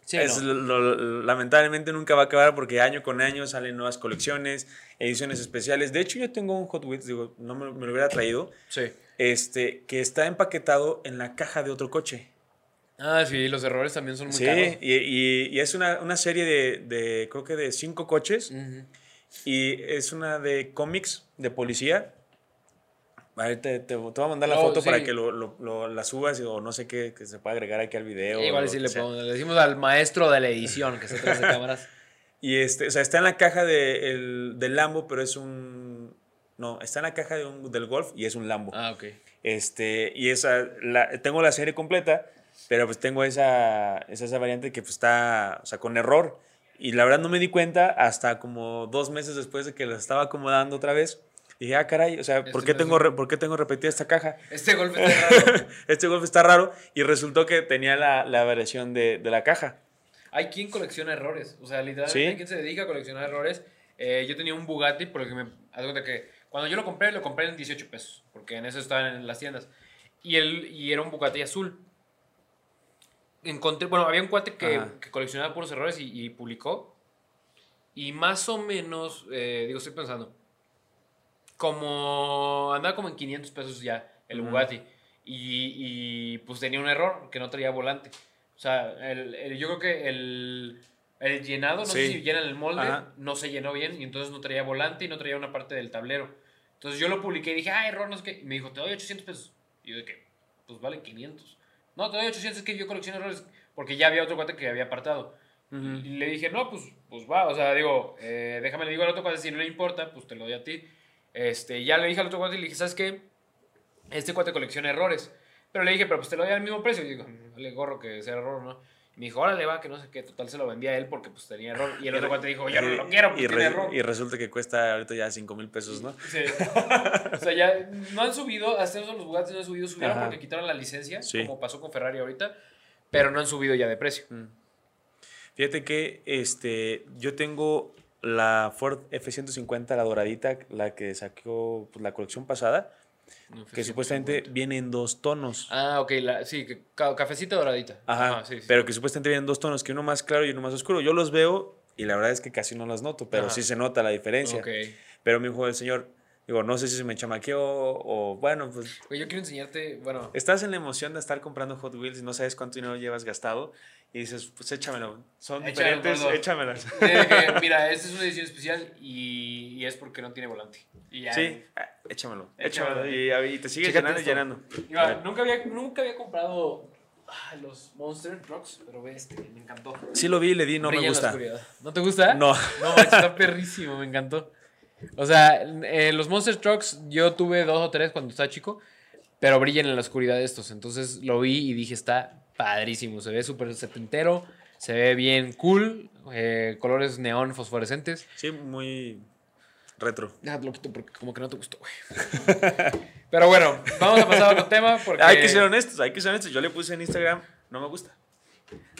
S1: Sí,
S2: Es
S1: ¿no?
S2: lo- lo- lamentablemente nunca va a acabar porque año con año salen nuevas colecciones, ediciones especiales. De hecho, yo tengo un Hot Wheels, digo, no me, me lo hubiera traído,
S1: Sí.
S2: este, que está empaquetado en la caja de otro coche.
S1: Ah, sí, los errores también son muy
S2: Sí,
S1: caros.
S2: y, y- y es una, una serie de, de, creo que de cinco coches, y es una de cómics de policía. Te, te- te voy a mandar la
S1: No,
S2: foto
S1: sí.
S2: para que lo, lo- lo- la subas o no sé qué, que se pueda agregar aquí al video.
S1: Igual sí le, pongo- le decimos al maestro de la edición que está atrás de cámaras.
S2: Y este, o sea, está en la caja de, el- del Lambo, pero es un. No, está en la caja de un- del Golf y es un Lambo.
S1: Ah, ok.
S2: Este, y esa, la, tengo la serie completa, pero pues tengo esa, esa, esa variante que pues está, o sea, con error. Y la verdad no me di cuenta hasta como dos meses después de que la estaba acomodando otra vez. Dije, ah, caray, o sea, ¿por
S1: Este
S2: qué,
S1: no
S2: tengo, re- ¿por qué tengo repetida esta caja?
S1: Este golpe está raro.
S2: este Golf está raro y resultó que tenía la, la variación de, de la caja.
S1: Hay quien colecciona errores. O sea, literalmente
S2: Sí.
S1: hay quien se dedica a coleccionar errores. Eh, yo tenía un Bugatti porque me. Cuenta que cuando yo lo compré, lo compré en 18 pesos. Porque en eso estaban en las tiendas. Y, el, y era un Bugatti azul. Encontré. Bueno, había un cuate que, que coleccionaba puros errores y, y publicó. Y más o menos. eh, digo, estoy pensando. Como. Andaba como en 500 pesos ya el. Bugatti. Y, y, pues tenía un error que no traía volante. O sea, el, el- yo creo que el, el llenado, no sé si llenan el molde,
S2: Ajá.
S1: no se llenó bien y entonces no traía volante y no traía una parte del tablero. Entonces yo lo publiqué y dije, ah, error, no sé qué. Y me dijo, te doy 800 pesos. Y yo que, pues vale 500. No, te doy 800, es que yo colecciono errores. Porque ya había otro cuate que había apartado. Y le dije, no, pues, pues va, o sea, digo, eh, déjame le digo al otro cuate, si no le importa, pues te lo doy a ti. Este, ya le dije al otro cuate y le dije, ¿sabes qué? Este cuate colecciona errores. Pero le dije, pero pues te lo doy al mismo precio. Y digo, "Mm, vale gorro que sea error, ¿no? Y me dijo, órale, va, que no sé qué. Total, se lo vendía a él porque pues tenía error. Y el otro cuate dijo, yo no lo quiero porque
S2: y,
S1: tiene error.
S2: y resulta que cuesta ahorita ya 5 mil pesos, ¿no?
S1: Sí. o sea, ya no han subido, hasta eso los Bugatti no han subido, subieron
S2: Ajá.
S1: porque quitaron la licencia,
S2: Sí.
S1: como pasó con Ferrari ahorita, pero no han subido ya de precio.
S2: Fíjate que este, yo tengo la Ford F-150, la doradita, la que sacó pues, la colección pasada, que supuestamente viene en dos tonos.
S1: Ah, ok, la, sí, ca- cafecita doradita.
S2: Ajá,
S1: sí, sí.
S2: pero que supuestamente vienen dos tonos, que uno más claro y uno más oscuro. Yo los veo y la verdad es que casi no las noto, pero
S1: Ajá.
S2: sí se nota la diferencia.
S1: Ok.
S2: Pero me dijo el señor, digo, no sé si se me chamaqueó o bueno, pues
S1: Güey, yo quiero enseñarte, bueno,
S2: estás en la emoción de estar comprando Hot Wheels y no sabes cuánto dinero llevas gastado y dices, pues échamelo. Son
S1: Échame
S2: diferentes, échamelas.
S1: que, mira, esta es una edición especial y, y es porque no tiene volante. Y ya.
S2: Sí, ah, échamelo,
S1: Échamelo.
S2: échamelo. Y, y te sigues llenando y llenando.
S1: Nunca, había, nunca había comprado ah, los Monster Trucks, pero ve este, me encantó.
S2: Sí lo vi y le di, no
S1: Brilla
S2: me gusta.
S1: ¿No te gusta?
S2: No.
S1: No, está perrísimo, me encantó. O sea, eh, los Monster Trucks yo tuve dos o tres cuando estaba chico, pero brillan en la oscuridad estos. Entonces lo vi y dije, está padrísimo. Se ve súper setentero, se ve bien cool, eh, colores neón fosforescentes.
S2: Sí, muy retro.
S1: Déjate lo quito porque como que no te gustó, güey. Pero bueno, vamos a pasar a otro tema porque
S2: Hay que ser honestos, hay que ser honestos. Yo le puse en Instagram, no me gusta.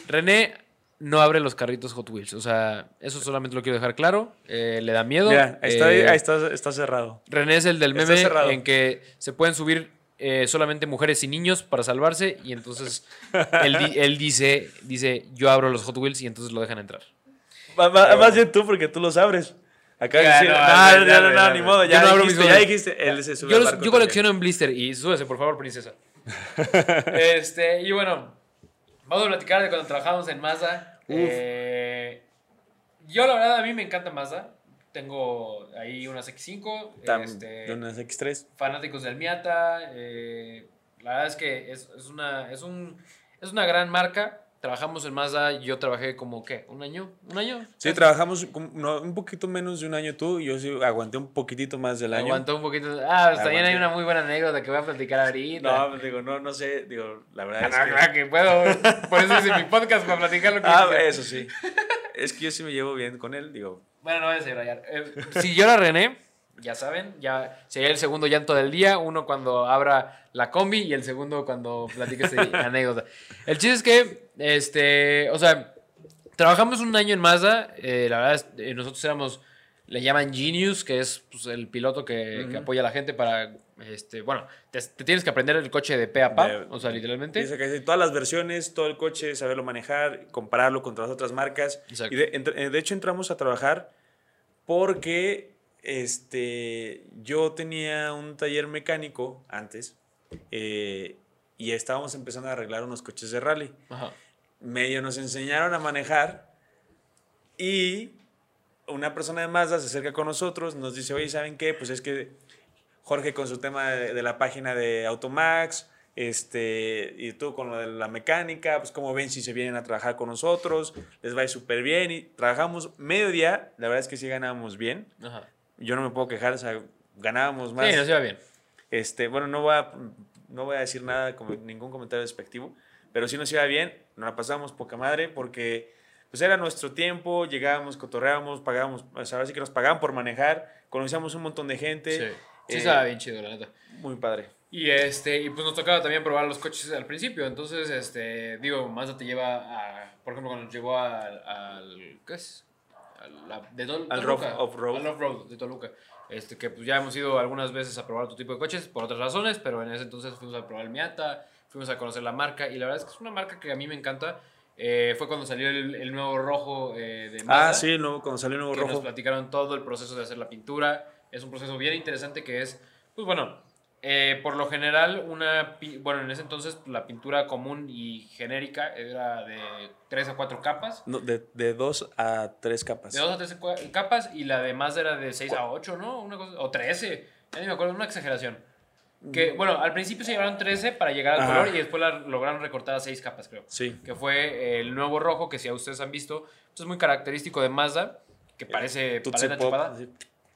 S1: René no abre los carritos Hot Wheels. O sea, eso solamente lo quiero dejar claro. Eh, le da miedo.
S2: Mira, ahí está,
S1: Eh,
S2: ahí está, está cerrado.
S1: René es el del meme en que se pueden subir eh, solamente mujeres y niños para salvarse. Y entonces él, di- él dice, dice, yo abro los Hot Wheels y entonces lo dejan entrar.
S2: Más bien tú, porque tú los abres. Acá
S1: Ya,
S2: decir,
S1: no,
S2: no,
S1: ya,
S2: no, no, no, ni modo,
S1: Yo
S2: ya
S1: abro
S2: dijiste,
S1: mis
S2: ya dijiste, él se sube
S1: Yo, los- yo colecciono en blister y súbese, por favor, princesa. este, y bueno, vamos a platicar de cuando trabajamos en Mazda. Eh, yo, la verdad, a mí me encanta Mazda. Tengo ahí unas X5.
S2: Tam-
S1: este,
S2: unas X3.
S1: fanáticos del Miata. eh, la verdad es que es, es una, es, un, es una gran marca. Trabajamos en Mazda. Yo trabajé como, ¿qué? ¿Un año? ¿Un año?
S2: Sí,
S1: Casi.
S2: trabajamos como- no, un poquito menos de un año tú, y yo sí aguanté un poquitito más del año.
S1: Aguantó un poquito. Ah, pues también hay una muy buena anécdota que voy a platicar ahorita.
S2: No, pues, digo, no, no sé, digo, la verdad
S1: Ah,
S2: es
S1: no,
S2: que...
S1: claro que puedo. Por eso hice mi podcast para platicar lo que
S2: Ah,
S1: hice.
S2: eso sí. Es que yo sí me llevo bien con él, digo.
S1: Bueno, no voy a seguir rayar. Eh, si llora René, ya saben, ya sería el segundo llanto del día. Uno cuando abra la combi y el segundo cuando platique esta anécdota. El chiste es que, este, o sea, trabajamos un año en Mazda. eh, la verdad, eh, nosotros éramos, le llaman Genius, que es pues, el piloto que, que apoya a la gente para, este, bueno, te, te tienes que aprender el coche de pe a pa,
S2: De-
S1: o sea, literalmente.
S2: Que todas las versiones, todo el coche, saberlo manejar, compararlo contra las otras marcas.
S1: Exacto.
S2: Y de, entr- eh, de hecho entramos a trabajar porque este, yo tenía un taller mecánico antes eh, y estábamos empezando a arreglar unos coches de rally.
S1: Ajá.
S2: Medio nos enseñaron a manejar y una persona de Mazda se acerca con nosotros, nos dice, oye, ¿saben qué? Pues es que Jorge con su tema de, de la página de Automax, este, y tú con lo de la mecánica, pues como ven si se vienen a trabajar con nosotros, les va a ir súper bien y trabajamos medio día, la verdad es que sí ganábamos bien,
S1: Ajá.
S2: yo no me puedo quejar, o sea, ganábamos más.
S1: Sí, nos iba bien.
S2: Este, bueno, no voy a, no voy a decir nada, como ningún comentario despectivo, pero sí nos iba bien, nos la pasamos poca madre porque pues era nuestro tiempo, llegábamos, cotorreábamos, pagábamos, o sea, ahora sí que nos pagaban por manejar, conocíamos un montón de gente.
S1: Sí, sí
S2: eh,
S1: estaba bien chido, la neta.
S2: Muy padre.
S1: Y este, y pues nos tocaba también probar los coches al principio. Entonces, este, digo, Mazda te lleva a, por ejemplo, cuando nos llevó al, al ¿qué es? A la- de Tol-
S2: Al
S1: Toluca,
S2: off-road.
S1: Al off-road de Toluca. Este, que pues ya hemos ido algunas veces a probar otro tipo de coches por otras razones, pero en ese entonces fuimos a probar el Miata, fuimos a conocer la marca y la verdad es que es una marca que a mí me encanta. Eh, fue cuando salió el, el nuevo rojo eh, de Mazda
S2: Ah, sí, el nuevo, cuando salió el nuevo
S1: que nos
S2: rojo.
S1: platicaron todo el proceso de hacer la pintura. Es un proceso bien interesante que es, pues bueno, eh, por lo general, una, bueno, en ese entonces la pintura común y genérica era de 3 a 4 capas.
S2: No, de, de dos a tres capas.
S1: De 2 a 3 capas y la de más era de 6 a 8, ¿no? Una cosa, o 13, ya ni me acuerdo, una exageración. Que, bueno, al principio se llevaron 13 para llegar al
S2: Ajá.
S1: color y después la lograron recortar a 6 capas, creo
S2: Sí.
S1: que fue el nuevo rojo, que si a ustedes han visto, pues es muy característico de Mazda, que parece
S2: Tootsie
S1: paleta
S2: Pop,
S1: chupada.
S2: sí.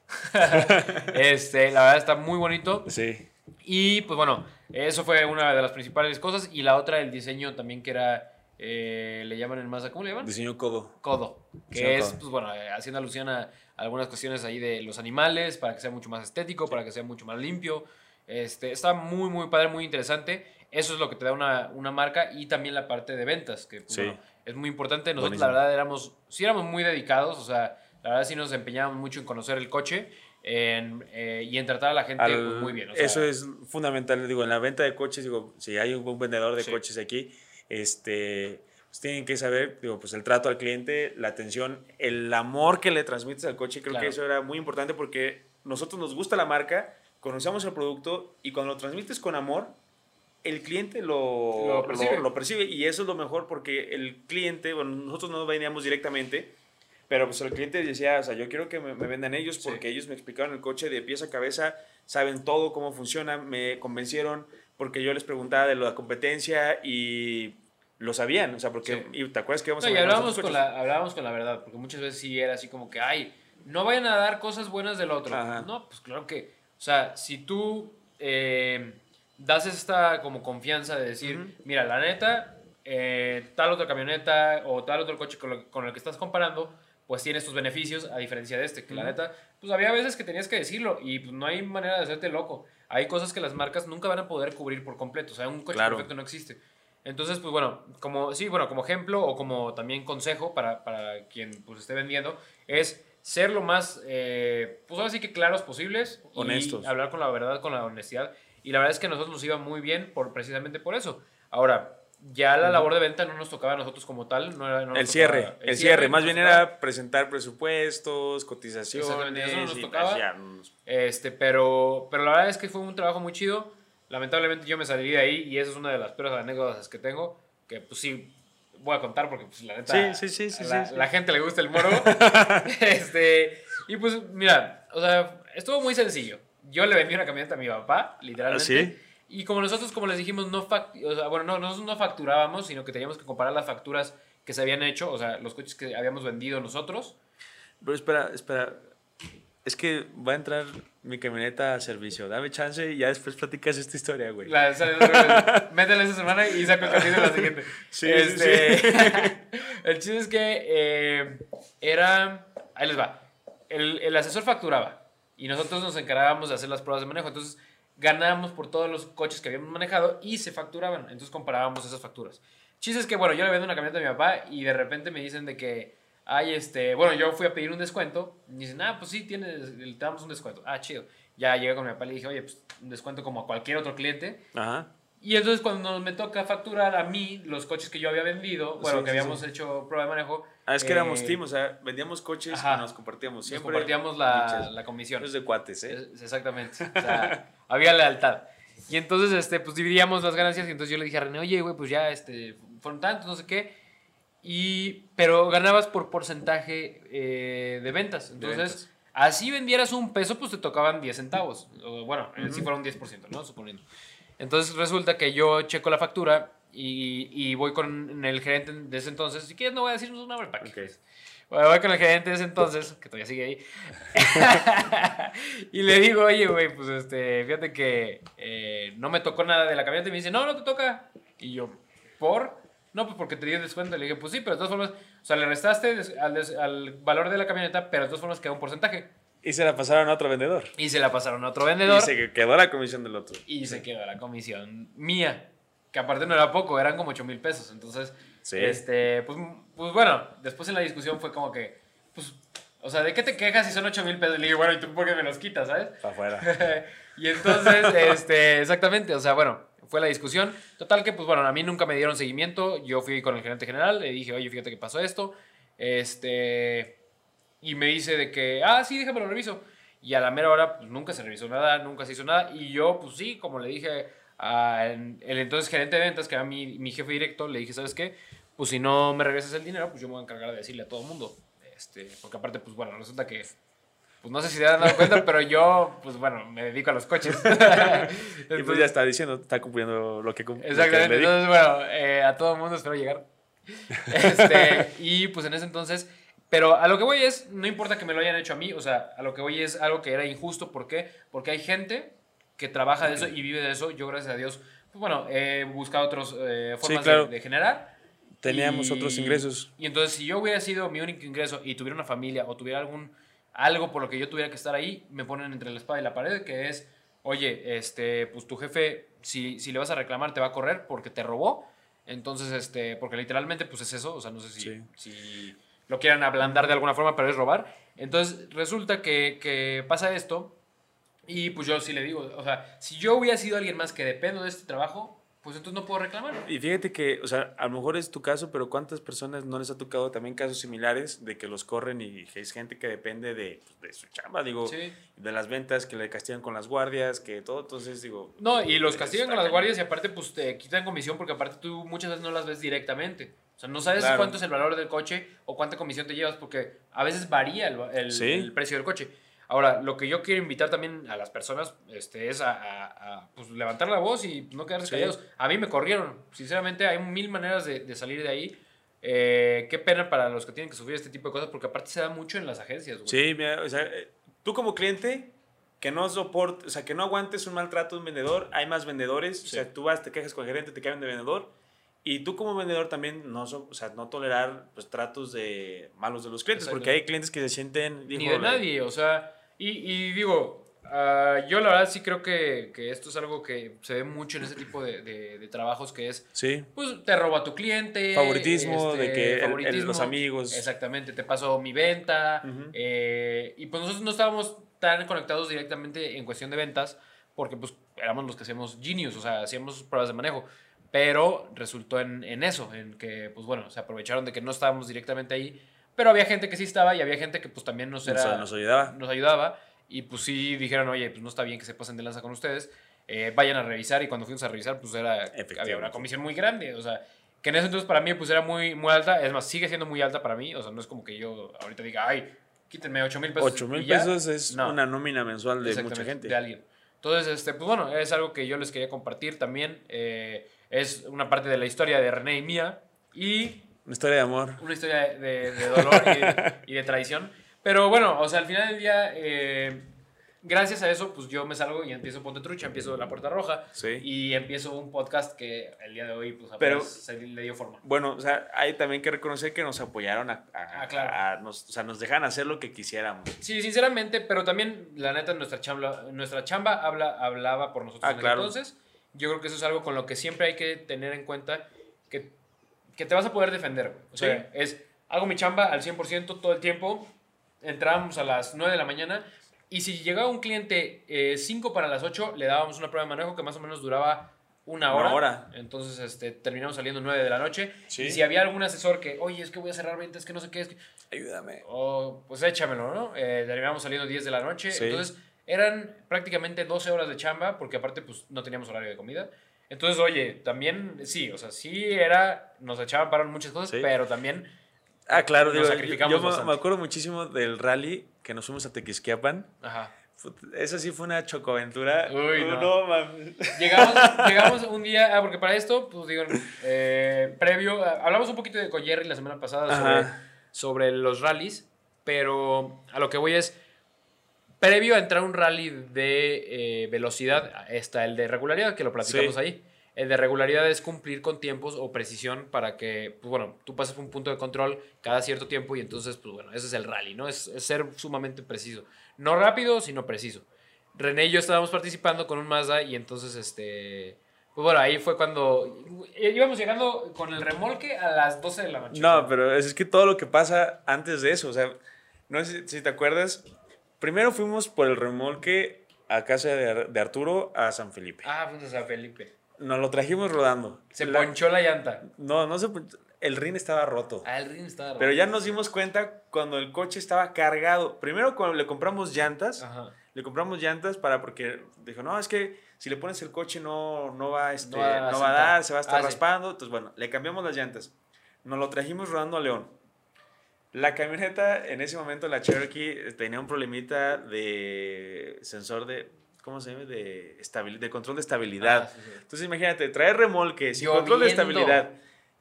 S1: Este, la verdad está muy bonito.
S2: Sí.
S1: Y pues bueno, eso fue una de las principales cosas. Y la otra, el diseño también que era, eh, le llaman en Mazda, ¿cómo le llaman?
S2: Diseño codo.
S1: Codo. Que
S2: Diseño
S1: es,
S2: codo.
S1: pues bueno, eh, haciendo alusión a algunas cuestiones ahí de los animales, para que sea mucho más estético, para que sea mucho más limpio. Este, está muy, muy padre, muy interesante. Eso es lo que te da una, una marca y también la parte de ventas, que pues,
S2: Sí.
S1: bueno, es muy importante. Nosotros,
S2: Buenísimo.
S1: la verdad, éramos, sí éramos muy dedicados, o sea, la verdad sí nos empeñábamos mucho en conocer el coche en, eh, y en tratar a la gente
S2: Al-
S1: pues, muy bien. o sea,
S2: eso es fundamental, digo, en la venta de coches, digo, si hay un buen vendedor de
S1: Sí.
S2: coches aquí, este, pues tienen que saber, digo, pues el trato al cliente, la atención, el amor que le transmites al coche, creo
S1: Claro.
S2: que eso era muy importante porque nosotros nos gusta la marca, conocemos el producto y cuando lo transmites con amor, el cliente lo,
S1: Lo percibe.
S2: lo- lo percibe y eso es lo mejor porque el cliente, bueno, nosotros no veníamos directamente, pero pues el cliente decía, o sea, yo quiero que me, me vendan ellos
S1: Sí.
S2: porque ellos me explicaron el coche de pieza a cabeza, saben todo cómo funciona, me convencieron porque yo les preguntaba de la competencia y lo sabían, o sea, porque
S1: Sí.
S2: y te acuerdas que íbamos
S1: No,
S2: a
S1: y hablábamos con, la, hablábamos con la verdad, porque muchas veces sí era así como que, ay, no vayan a dar cosas buenas del otro.
S2: Ajá.
S1: No, pues claro que, o sea, si tú eh, das esta como confianza de decir,
S2: Ujú.
S1: mira, la neta, eh, tal otra camioneta o tal otro coche con, lo- con el que estás comparando, pues tiene estos beneficios a diferencia de este, que la
S2: Ujú.
S1: neta, pues había veces que tenías que decirlo y pues no hay manera de hacerte loco. Hay cosas que las marcas nunca van a poder cubrir por completo, o sea, un coche
S2: Claro.
S1: perfecto no existe. Entonces, pues bueno, como, sí, bueno, como ejemplo o como también consejo para, para quien pues esté vendiendo, es ser lo más, eh, pues ahora sí que claros posibles. y
S2: Honestos.
S1: hablar con la verdad, con la honestidad. Y la verdad es que a nosotros nos iba muy bien por, precisamente por eso. Ahora, ya la labor de venta no nos tocaba a nosotros como tal. No no
S2: El cierre,
S1: tocaba-
S2: el, cierre, más
S1: nos
S2: bien
S1: tocaba.
S2: era presentar presupuestos, cotizaciones.
S1: Eso no nos
S2: y,
S1: tocaba. Este, pero, pero la verdad es que fue un trabajo muy chido. Lamentablemente yo me salí de ahí y esa es una de las peores anécdotas que tengo. Que pues sí, voy a contar porque pues la neta
S2: Sí, sí, sí,
S1: la, la gente le gusta el moro. este, y pues mira, o sea, estuvo muy sencillo. Yo le vendí una camioneta a mi papá, literalmente.
S2: ¿Sí?
S1: Y como nosotros, como les dijimos, no, o sea, bueno, no, nosotros no facturábamos, sino que teníamos que comparar las facturas que se habían hecho, o sea, los coches que habíamos vendido nosotros.
S2: Pero espera, espera. Es que va a entrar mi camioneta a servicio. Dame chance y ya después platicas esta historia, güey.
S1: La, esa- métela esa semana y saco el capítulo la siguiente.
S2: Sí,
S1: Este,
S2: sí,
S1: el chiste es que eh, era. Ahí les va. El, el asesor facturaba y nosotros nos encargábamos de hacer las pruebas de manejo. Entonces ganábamos por todos los coches que habíamos manejado y se facturaban. Entonces comparábamos esas facturas. Chiste es que, bueno, yo le vendo una camioneta a mi papá y de repente me dicen de que. Ay, este, bueno, yo fui a pedir un descuento. Y dicen, ah, pues sí, tienes, te damos un descuento. Ah, chido. Ya llegué con mi papá y le dije, oye, pues un descuento como a cualquier otro cliente.
S2: Ajá.
S1: Y entonces cuando me toca facturar a mí los coches que yo había vendido, bueno,
S2: Sí,
S1: que habíamos
S2: sí.
S1: hecho prueba de manejo.
S2: Ah, es que
S1: eh,
S2: éramos team, o sea, vendíamos coches
S1: ajá.
S2: y nos compartíamos
S1: Nos
S2: siempre.
S1: compartíamos la, la comisión.
S2: Es de cuates, ¿eh?
S1: Es- Exactamente. O sea, había lealtad. Y entonces, este, pues dividíamos las ganancias. Y entonces yo le dije a René, oye, güey, pues ya, este, fueron tantos, no sé qué. Y, pero ganabas por porcentaje eh, de ventas. Entonces,
S2: ventas.
S1: así vendieras un peso, pues te tocaban 10 centavos. O, bueno, eh, si fuera un 10%, ¿no? Suponiendo. Entonces resulta que yo checo la factura y, y voy con el gerente de ese entonces. Si quieres, no voy a decir su nombre para que.
S2: Ok.
S1: Bueno, voy con el gerente de ese entonces, que todavía sigue ahí. y le digo, oye, güey, pues este, fíjate que eh, no me tocó nada de la camioneta. Y me dice, no, no te toca. Y yo, ¿por? No, pues porque te di descuento. Le dije, pues sí, pero de todas formas, o sea, le restaste al, al valor de la camioneta, pero de todas formas queda un porcentaje.
S2: Y se la pasaron a otro vendedor.
S1: Y se la pasaron a otro vendedor.
S2: Y se quedó la comisión del otro.
S1: Y se quedó la comisión mía. Que aparte no era poco, eran como 8 mil pesos. Entonces,
S2: Sí.
S1: este, pues, pues bueno, después en la discusión fue como que, pues, o sea, ¿de qué te quejas si son 8 mil pesos? Le digo, bueno, ¿y tú por qué me los quitas, sabes?
S2: Para afuera.
S1: y entonces, este, exactamente, o sea, bueno, fue la discusión. Total que, pues bueno, a mí nunca me dieron seguimiento. Yo fui con el gerente general, le dije, oye, fíjate que pasó esto. Este, y me dice de que, ah, sí, déjame lo reviso. Y a la mera hora, pues nunca se revisó nada, nunca se hizo nada. Y yo, pues sí, como le dije al entonces gerente de ventas, que era mi, mi jefe directo, le dije, ¿sabes qué? Pues si no me regresas el dinero, pues yo me voy a encargar de decirle a todo el mundo. Este, porque aparte, pues bueno, resulta que, pues no sé si te has dado cuenta, pero yo, pues bueno, me dedico a los coches.
S2: y pues ya está diciendo, está cumpliendo lo que, cum- lo que
S1: Exactamente. Entonces, bueno, eh, a todo el mundo espero llegar. Este, y pues en ese entonces, pero a lo que voy es, no importa que me lo hayan hecho a mí, o sea, a lo que voy es algo que era injusto. ¿Por qué? Porque hay gente que trabaja de eso y vive de eso. Yo, gracias a Dios, pues bueno, he buscado otras formas de-
S2: claro.
S1: de, generar.
S2: Teníamos
S1: Y-
S2: otros ingresos.
S1: Y entonces, si yo hubiera sido mi único ingreso y tuviera una familia o tuviera algún algo por lo que yo tuviera que estar ahí, me ponen entre la espada y la pared, que es, oye, este, pues tu jefe, si, si le vas a reclamar, te va a correr porque te robó. Entonces, este, porque literalmente, pues es eso, o sea, no sé si,
S2: Sí.
S1: si lo quieran ablandar de alguna forma, pero es robar. Entonces, resulta que, que pasa esto y pues yo sí le digo, o sea, si yo hubiera sido alguien más que dependo de este trabajo, pues entonces no puedo reclamar.
S2: Y fíjate que, o sea, a lo mejor es tu caso, pero ¿cuántas personas no les ha tocado también casos similares de que los corren y es gente que depende de, pues, de su chamba, digo,
S1: Sí.
S2: de las ventas, que le castigan con las guardias, que todo, entonces digo...
S1: No, y los castigan
S2: está
S1: con las guardias y aparte pues te quitan comisión porque aparte tú muchas veces no las ves directamente. O sea, no sabes
S2: Claro.
S1: cuánto es el valor del coche o cuánta comisión te llevas porque a veces varía el, el-
S2: Sí.
S1: el precio del coche. Ahora, lo que yo quiero invitar también a las personas este, es a, a- a, pues, levantar la voz y no quedarse
S2: Sí.
S1: callados. A mí me corrieron. Sinceramente, hay mil maneras de, de salir de ahí. Eh, qué pena para los que tienen que sufrir este tipo de cosas porque aparte se da mucho en las agencias. güey.
S2: Sí, mira, o sea, eh, tú como cliente que no soportes, o sea, que no aguantes un maltrato de un vendedor, hay más vendedores, o
S1: Sí.
S2: sea, tú vas, te quejas con el gerente, te cambian de vendedor, y tú como vendedor también no, o sea, no tolerar pues, tratos de malos de los clientes,
S1: Exacto.
S2: porque hay clientes que se sienten...
S1: Ni
S2: hijo
S1: de nadie, o sea, y, y digo, Ah, yo la verdad sí creo que, que esto es algo que se ve mucho en ese tipo de, de- de trabajos que es,
S2: Sí.
S1: pues te roba tu cliente.
S2: Favoritismo,
S1: este,
S2: de que el- el-
S1: favoritismo.
S2: los amigos.
S1: Exactamente, te paso mi venta.
S2: Ujú.
S1: eh, y pues nosotros no estábamos tan conectados directamente en cuestión de ventas porque pues éramos los que hacíamos Genius, o sea, hacíamos pruebas de manejo. Pero resultó en, en eso, en que pues bueno, se aprovecharon de que no estábamos directamente ahí. Pero había gente que sí estaba y había gente que pues también nos, era,
S2: nos ayudaba.
S1: nos ayudaba y pues sí dijeron, oye, pues no está bien que se pasen de lanza con ustedes, eh, vayan a revisar y cuando fuimos a revisar pues era, había una comisión muy grande, o sea, que en ese entonces para mí pues era muy, muy alta, es más, sigue siendo muy alta para mí, o sea, no es como que yo ahorita diga, ay, quítenme 8 mil pesos.
S2: 8 mil
S1: y ya".
S2: pesos es
S1: No.
S2: una nómina mensual de mucha gente.
S1: de alguien. Entonces, este, pues bueno, es algo que yo les quería compartir también, eh, es una parte de la historia de René y mía y
S2: Una historia de amor.
S1: una historia de, dolor y de, y de traición. Pero bueno, o sea, al final del día, eh, gracias a eso, pues yo me salgo y empiezo Ponte Trucha, empiezo La Puerta Roja
S2: Sí.
S1: y empiezo un podcast que el día de hoy, pues
S2: Pero-
S1: se le dio forma.
S2: Bueno, o sea, hay también que reconocer que nos apoyaron a, a-
S1: Ah, claro.
S2: a- nos, o sea, nos dejan hacer lo que quisiéramos.
S1: Sí, sinceramente, pero también, la neta, nuestra chamba, nuestra chamba habla, hablaba por nosotros
S2: Ah,
S1: en
S2: claro.
S1: entonces. Yo creo que eso es algo con lo que siempre hay que tener en cuenta que, que te vas a poder defender. O sea,
S2: Sí.
S1: es, hago mi chamba al 100% todo el tiempo. Entramos a las 9 de la mañana y si llegaba un cliente 5 para las 8, le dábamos una prueba de manejo que más o menos duraba una
S2: Una
S1: hora.
S2: hora.
S1: Entonces este, terminamos saliendo 9 de la noche.
S2: Sí.
S1: Y si había algún asesor que, oye, es que voy a cerrar ventas, es que no sé qué, es que...
S2: Ayúdame.
S1: O, pues échamelo, ¿no? Eh, terminamos saliendo 10 de la noche.
S2: Sí.
S1: Entonces, eran prácticamente 12 horas de chamba, porque aparte, pues no teníamos horario de comida. Entonces, oye, también, sí, o sea, sí era, nos echaban para muchas cosas,
S2: Sí.
S1: pero también,
S2: Ah, claro,
S1: Nos
S2: digo, yo-
S1: sacrificamos
S2: yo, me-
S1: bastante.
S2: me acuerdo muchísimo del rally que nos fuimos a Tequisquiapan.
S1: ajá.
S2: Esa sí fue una chocoaventura.
S1: Uy,
S2: Uh,
S1: no.
S2: mames.
S1: Llegamos, llegamos un día, ah, porque para esto, pues digo, eh, previo, ah, hablamos un poquito de Collerry la semana pasada sobre, sobre los rallies, pero a lo que voy es, previo a entrar a un rally de eh, velocidad, está el de regularidad, que lo platicamos
S2: Sí.
S1: ahí. El de regularidad es cumplir con tiempos o precisión para que, pues bueno, tú pases por un punto de control cada cierto tiempo y entonces, pues bueno, ese es el rally, ¿no? Es, es ser sumamente preciso. No rápido, sino preciso. René y yo estábamos participando con un Mazda y entonces, este... Pues bueno, ahí fue cuando íbamos llegando con el remolque a las 12 de la noche.
S2: No, pero es que todo lo que pasa antes de eso, o sea, no sé si te acuerdas, primero fuimos por el remolque a casa de, Ar- de Arturo a San Felipe.
S1: Ah, fuimos a San Felipe.
S2: Nos lo trajimos rodando.
S1: Se
S2: La-
S1: ponchó la llanta.
S2: No, no se ponchó, el rin estaba roto.
S1: Ah, el ring estaba
S2: Pero
S1: roto.
S2: ya nos dimos cuenta cuando el coche estaba cargado. Primero cuando le compramos llantas,
S1: Ajá.
S2: le compramos llantas para porque dijo, no, es que si le pones el coche no, no va, este,
S1: No va a
S2: no va a
S1: sentar.
S2: dar, se va a estar
S1: Ah, sí.
S2: raspando. Entonces, bueno, le cambiamos las llantas. Nos lo trajimos rodando a León. La camioneta, en ese momento, la Cherokee, eh, tenía un problemita de sensor de, ¿cómo se llama? De, estabil- de control de estabilidad.
S1: Ah, sí, sí.
S2: Entonces, imagínate, traer remolque sin control de estabilidad.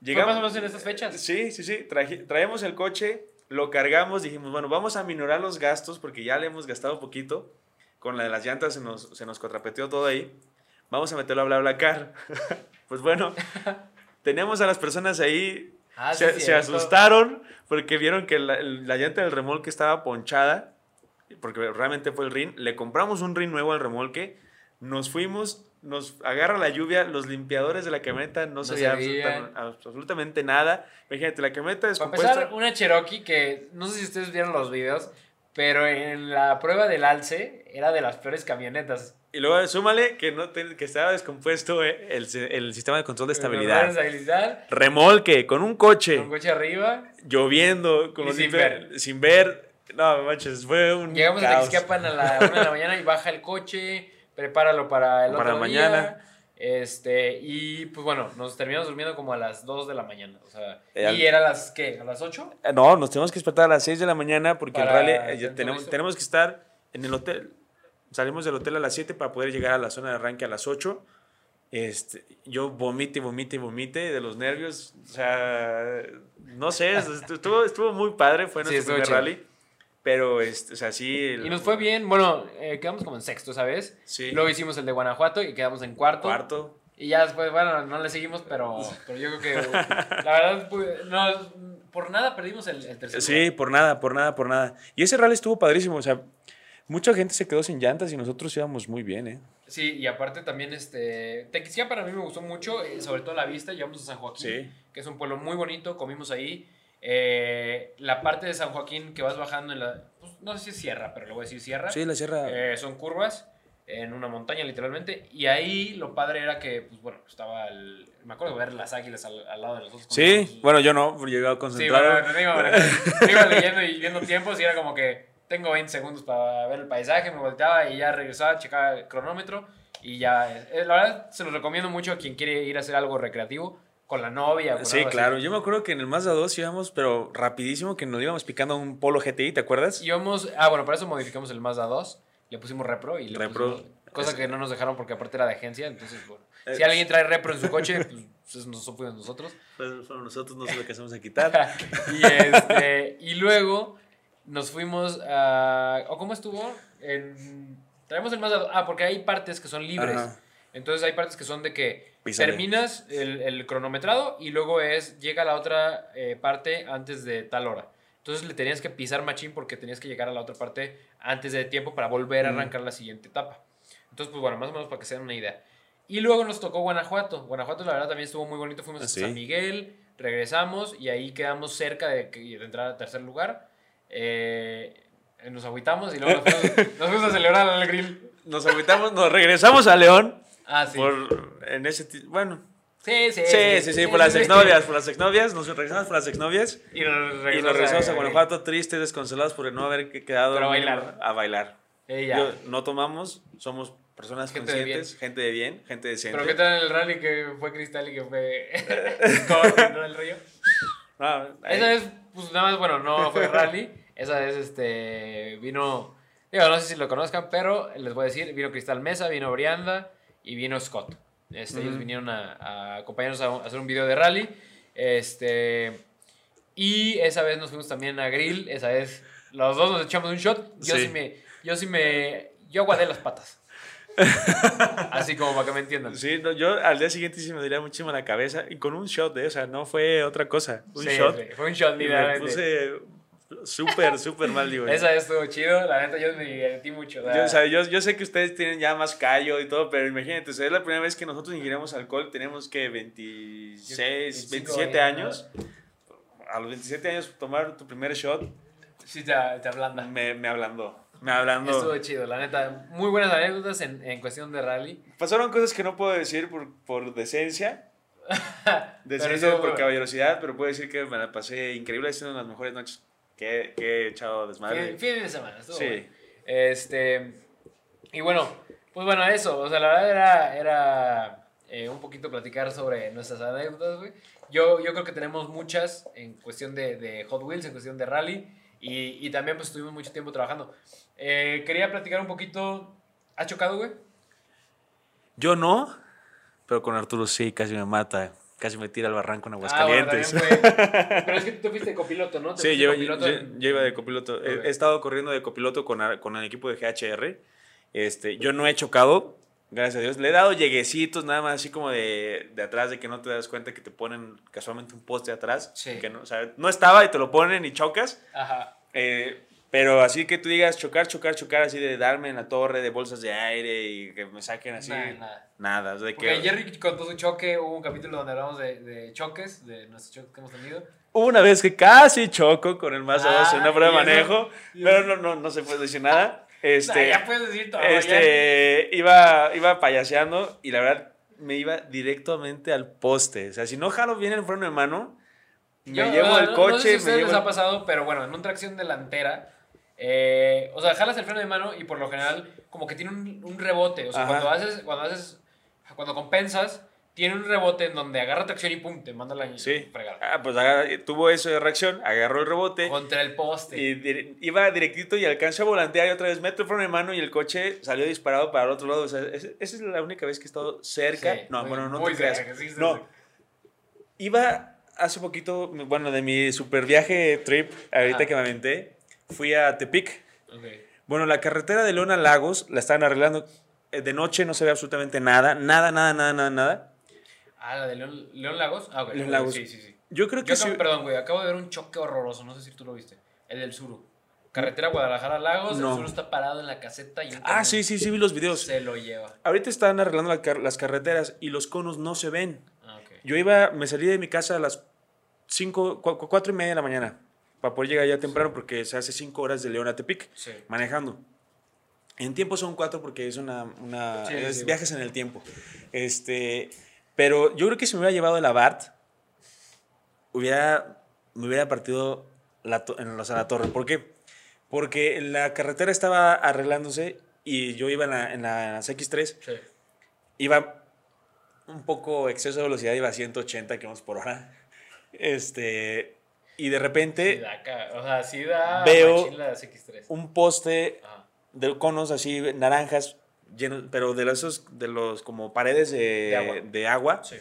S1: ¿Fue más o menos en estas fechas?
S2: Sí, sí, sí. traje- traemos el coche, lo cargamos, dijimos, bueno, vamos a minorar los gastos porque ya le hemos gastado poquito. Con la de las llantas se nos, se nos contrapeteó todo ahí. Vamos a meterlo a BlaBlaCar. pues bueno, tenemos a las personas ahí.
S1: Ah, sí,
S2: se, asustaron porque vieron que la, la llanta del remolque estaba ponchada. Porque realmente fue el rin. Le compramos un rin nuevo al remolque. Nos fuimos, nos agarra la lluvia. Los limpiadores de la camioneta no,
S1: No
S2: se veía absolutamente nada. Imagínate, la camioneta
S1: Para
S2: descompuesta.
S1: empezar, una Cherokee que no sé si ustedes vieron los videos, pero en la prueba del alce era de las peores camionetas.
S2: Y luego súmale que, no te- que estaba descompuesto eh, el, el sistema de control de estabilidad.
S1: Estabilidad.
S2: Remolque, con un coche,
S1: Con coche arriba.
S2: lloviendo, con
S1: Y sin ver.
S2: sin ver. No, manches, fue un
S1: Llegamos a
S2: caos.
S1: Tequisquiapan a la 1 de la mañana y baja el coche, prepáralo para el
S2: Para
S1: otro
S2: mañana.
S1: día. Este, y pues bueno, nos terminamos durmiendo como a las 2 de la mañana. O sea,
S2: Eh,
S1: y era a las, ¿qué? ¿A las 8?
S2: Eh, No, nos tenemos que despertar a las 6 de la mañana porque
S1: Para
S2: eh, ya
S1: todo
S2: tenemos, tenemos que estar en el hotel. Salimos del hotel a las 7 para poder llegar a la zona de arranque a las 8. Este, yo vomite, vomite, vomite de los nervios. O sea, no sé, estuvo, estuvo muy padre, fue nuestro primer rally. Pero, este, o sea, sí. el-
S1: Y nos fue bien. Bueno, eh, quedamos como en sexto, ¿sabes?
S2: Sí.
S1: Luego hicimos el de Guanajuato y quedamos en cuarto.
S2: Cuarto.
S1: Y ya después, bueno, no le seguimos, pero, pero yo creo que la verdad, pues, no, por nada perdimos el, el tercer
S2: Sí, por nada, por nada, por nada. Y ese rally estuvo padrísimo. O sea, Mucha gente se quedó sin llantas y nosotros íbamos muy bien, ¿eh?
S1: Sí, y aparte también, este, Tequisquia para mí me gustó mucho, eh, sobre todo la vista, llegamos a San Joaquín,
S2: Sí.
S1: que es un pueblo muy bonito, comimos ahí. Eh, la parte de San Joaquín que vas bajando en la, pues, no sé si es sierra, pero le voy a decir sierra.
S2: Sí, la sierra.
S1: Eh, son curvas en una montaña literalmente y ahí lo padre era que pues bueno estaba el, me acuerdo de ver las águilas al, al lado de nosotros
S2: sí, bueno, yo no, porque llegaba
S1: sí
S2: concentrado.
S1: bueno, iba, iba leyendo y viendo tiempos y era como que tengo 20 segundos para ver el paisaje me volteaba y ya regresaba checaba el cronómetro y ya eh, la verdad se los recomiendo mucho a quien quiere ir a hacer algo recreativo con la novia o con
S2: Sí,
S1: algo así.
S2: claro. Yo me acuerdo que en el Mazda 2 íbamos, pero rapidísimo, que nos íbamos picando a un Polo GTI, ¿te acuerdas?
S1: íbamos ah bueno para eso modificamos el Mazda 2 le pusimos repro y le
S2: Repro.
S1: pusimos- cosa que no nos dejaron porque aparte era de agencia entonces bueno
S2: Eh,
S1: si alguien trae repro en su coche pues, pues no fuimos nosotros
S2: Pues, fueron nosotros, no sé lo que hacemos a quitar.
S1: y, este, y luego nos fuimos a... ¿O cómo estuvo? En, traemos el Mazda... Ah, porque hay partes que son libres.
S2: Ajá.
S1: Entonces hay partes que son de que
S2: Písale.
S1: terminas el, el cronometrado y luego es llega la otra eh, parte antes de tal hora. Entonces le tenías que pisar machín porque tenías que llegar a la otra parte antes de tiempo para volver a arrancar la siguiente etapa. Entonces, pues bueno, más o menos para que se den una idea. Y luego nos tocó Guanajuato. Guanajuato, la verdad, también estuvo muy bonito. Fuimos
S2: Ah,
S1: a
S2: sí.
S1: San Miguel, regresamos y ahí quedamos cerca de, de entrar a tercer lugar. Eh, nos agüitamos y luego nos fuimos, nos fuimos a celebrar al grill.
S2: Nos agüitamos, nos regresamos a León.
S1: Ah, sí.
S2: Por, en ese bueno,
S1: Sí, sí,
S2: sí, sí, sí, por las exnovias, por las exnovias, nos regresamos por las exnovias
S1: Y nos
S2: y
S1: regresamos,
S2: nos regresamos a Guanajuato tristes, desconsolados por no haber que- quedado
S1: a bailar.
S2: a bailar. Yo- no tomamos, somos personas
S1: Gente de
S2: conscientes, gente de bien, gente decente.
S1: Pero ¿qué tal en el rally que fue Cristal y que fue ¿no? el río?
S2: No,
S1: Esa vez, pues nada más, bueno, no fue rally. Esa vez, este, vino, digo, no sé si lo conozcan, pero les voy a decir, vino Cristal Mesa, vino Brianda y vino Scott. Este, Ellos vinieron a, a acompañarnos a, a hacer un video de rally. Este, y esa vez nos fuimos también a Grill. Esa vez los dos nos echamos un shot. Yo sí,
S2: Sí.
S1: me, yo sí me, yo aguadé las patas. Así como para que me entiendan.
S2: Sí, no, yo al día siguiente sí me dolía muchísimo la cabeza y con un shot de esa, no fue otra cosa. Un
S1: Sí,
S2: shot.
S1: sí, fue un shot,
S2: Y me
S1: literalmente.
S2: puse súper, súper mal, digo.
S1: Esa estuvo chido, la neta yo me divertí mucho.
S2: Yo, o sea, yo, yo sé que ustedes tienen ya más callo y todo, pero imagínate, o sea, es la primera vez que nosotros ingiremos alcohol, tenemos que 26,
S1: 25
S2: 27
S1: años.
S2: A los 27 años tomar tu primer shot
S1: sí te, te ablanda.
S2: me, me ablandó. Me ablandó.
S1: Estuvo chido, la neta. Muy buenas anécdotas en, en cuestión de rally.
S2: Pasaron cosas que no puedo decir por, por decencia. Decencia por caballerosidad, pero puedo decir que me la pasé increíble, ha sido una de las mejores noches que, que he echado desmadre.
S1: Fin, fin de semana, estuvo
S2: Sí.
S1: bueno. Este. Y bueno, pues bueno, eso. O sea, la verdad era, era eh, un poquito platicar sobre nuestras anécdotas, güey. Yo, yo creo que tenemos muchas en cuestión de, de Hot Wheels, en cuestión de rally. Y, y también pues estuvimos mucho tiempo trabajando. Eh, quería platicar un poquito. ¿Has chocado, güey?
S2: Yo no, pero con Arturo sí, casi me mata. Casi me tira al barranco en
S1: Ah, bueno,
S2: Aguascalientes.
S1: fue- Pero es que tú te fuiste de copiloto, ¿no?
S2: Sí, yo,
S1: copiloto
S2: yo- iba de copiloto. He-. He, estado corriendo de copiloto con, con el equipo de GHR. Este, yo no he chocado, gracias a Dios. Le he dado lleguecitos nada más así como de, de atrás, de que no te das cuenta que te ponen casualmente un poste atrás.
S1: Sí.
S2: Que no, o sea, no estaba y te lo ponen y chocas.
S1: Ajá.
S2: Eh, pero así que tú digas chocar, chocar, chocar, así de darme en la torre de bolsas de aire y que me saquen así.
S1: Nada, nada.
S2: Nada. o sea,
S1: Porque
S2: que,
S1: Jerry contó su choque, hubo un capítulo donde hablamos de, de choques, de nuestros choques que hemos tenido.
S2: Hubo una vez que casi choco con el Mazda 2 en
S1: Ah,
S2: una prueba de manejo, pero no, no, no se puede decir nada. Este,
S1: Nah, ya puedes decir todo. ya.
S2: este, iba, iba payaseando y la verdad me iba directamente al poste. O sea, si no jalo bien el freno de mano, me
S1: Yo,
S2: llevo
S1: no,
S2: el coche,
S1: No sé si a
S2: me llevo
S1: les
S2: el-
S1: ha pasado, pero bueno, en una tracción delantera, eh, o sea, jalas el freno de mano y por lo general como que tiene un, un rebote. O sea,
S2: Ajá.
S1: cuando haces, cuando haces, cuando compensas, tiene un rebote en donde agarra tracción y pum, te manda la
S2: Sí.
S1: fregada.
S2: Ah, pues tuvo eso de reacción, agarró el rebote.
S1: Contra el poste.
S2: Y iba directito y alcanzó a volantear y otra vez meto el freno de mano y el coche salió disparado para el otro lado. O sea, es- esa es la única vez que he estado cerca.
S1: Sí,
S2: no,
S1: muy-
S2: bueno, no te creas.
S1: sí,
S2: no, iba hace poquito, bueno, de mi super viaje trip, ahorita
S1: Ajá.
S2: que me aventé, fui a Tepic.
S1: Ok.
S2: Bueno, la carretera de León a Lagos la estaban arreglando. Eh, De noche no se ve absolutamente nada, nada, nada, nada, nada, nada.
S1: Ah, la de León, León Lagos. Ah, ok.
S2: León Lagos.
S1: Sí, sí, sí.
S2: Yo creo que
S1: Yo
S2: sí.
S1: perdón, güey, acabo de ver un choque horroroso, no sé si tú lo viste. El del Suru. carretera Guadalajara Lagos,
S2: No.
S1: el solo está parado en la caseta y
S2: Ah,
S1: camión
S2: sí, sí, sí, vi los videos.
S1: se lo lleva.
S2: Ahorita están arreglando la car- las carreteras y los conos no se ven.
S1: Ah, ok.
S2: Yo iba, me salí de mi casa a las 5, 4 y media de la mañana para poder llegar ya temprano porque se hace 5 horas de León a Tepic
S1: Sí.
S2: manejando. En tiempo son 4 porque es una, una
S1: Sí,
S2: es
S1: sí.
S2: viajes en el tiempo. Este, pero yo creo que si me hubiera llevado el Abarth, hubiera, me hubiera partido la, en, o sea, la torre. ¿Por qué? Porque la carretera estaba arreglándose y yo iba en, la, en, la- en las X3
S1: Sí.
S2: iba un poco exceso de velocidad, iba a 180 kilómetros por hora. Este, y de
S1: Sí
S2: repente
S1: da acá, o sea, sí da
S2: Veo-
S1: machín la X3.
S2: un poste
S1: Ajá.
S2: de conos así naranjas llenos, pero de esos de los como paredes de,
S1: De agua.
S2: de agua.
S1: Sí.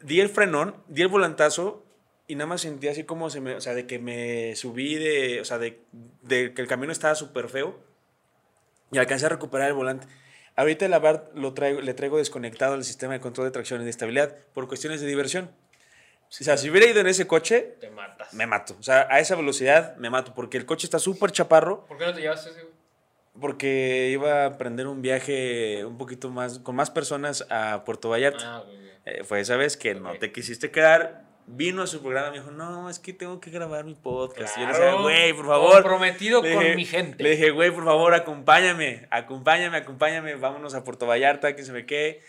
S2: Di el frenón, di el volantazo y nada más sentí así como se me, o sea, de que me subí de, o sea, de, de que el camino estaba súper feo y alcancé a recuperar el volante. Ahorita el Abarth lo traigo, le traigo desconectado el sistema de control de tracción y de estabilidad por cuestiones de diversión. O sea, si hubiera ido en ese coche,
S1: Te matas.
S2: me mato. O sea, a esa velocidad me mato porque el coche está súper chaparro
S1: ¿Por qué no te llevaste ese, güey?
S2: porque iba a emprender un viaje un poquito más, con más personas a Puerto Vallarta.
S1: Ah, güey, güey.
S2: Eh, fue esa vez que no te quisiste quedar. Vino a su programa y me dijo, no, es que tengo que grabar mi podcast. Y yo le
S1: Claro,
S2: decía, güey, por favor.
S1: Comprometido
S2: Le
S1: con
S2: dije-
S1: mi gente.
S2: Le dije, güey, por favor, acompáñame, acompáñame, acompáñame, vámonos a Puerto Vallarta, que se me quede.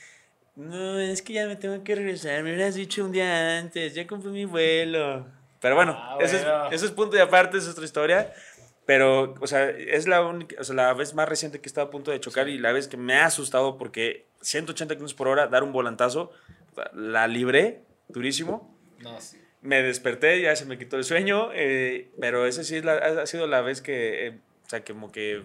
S2: No, es que ya me tengo que regresar, me hubieras dicho un día antes, ya compré mi vuelo. Pero bueno,
S1: Ah,
S2: Eso, es, eso es punto y aparte, es otra historia. Pero, o sea, es la única, o sea, la vez más reciente que estaba a punto de chocar
S1: Sí.
S2: y la vez que me ha asustado porque 180 km por hora, dar un volantazo, la libré durísimo.
S1: No, sí.
S2: Me desperté, ya se me quitó el sueño, eh, pero esa sí es la- ha sido la vez que, eh, o sea, como que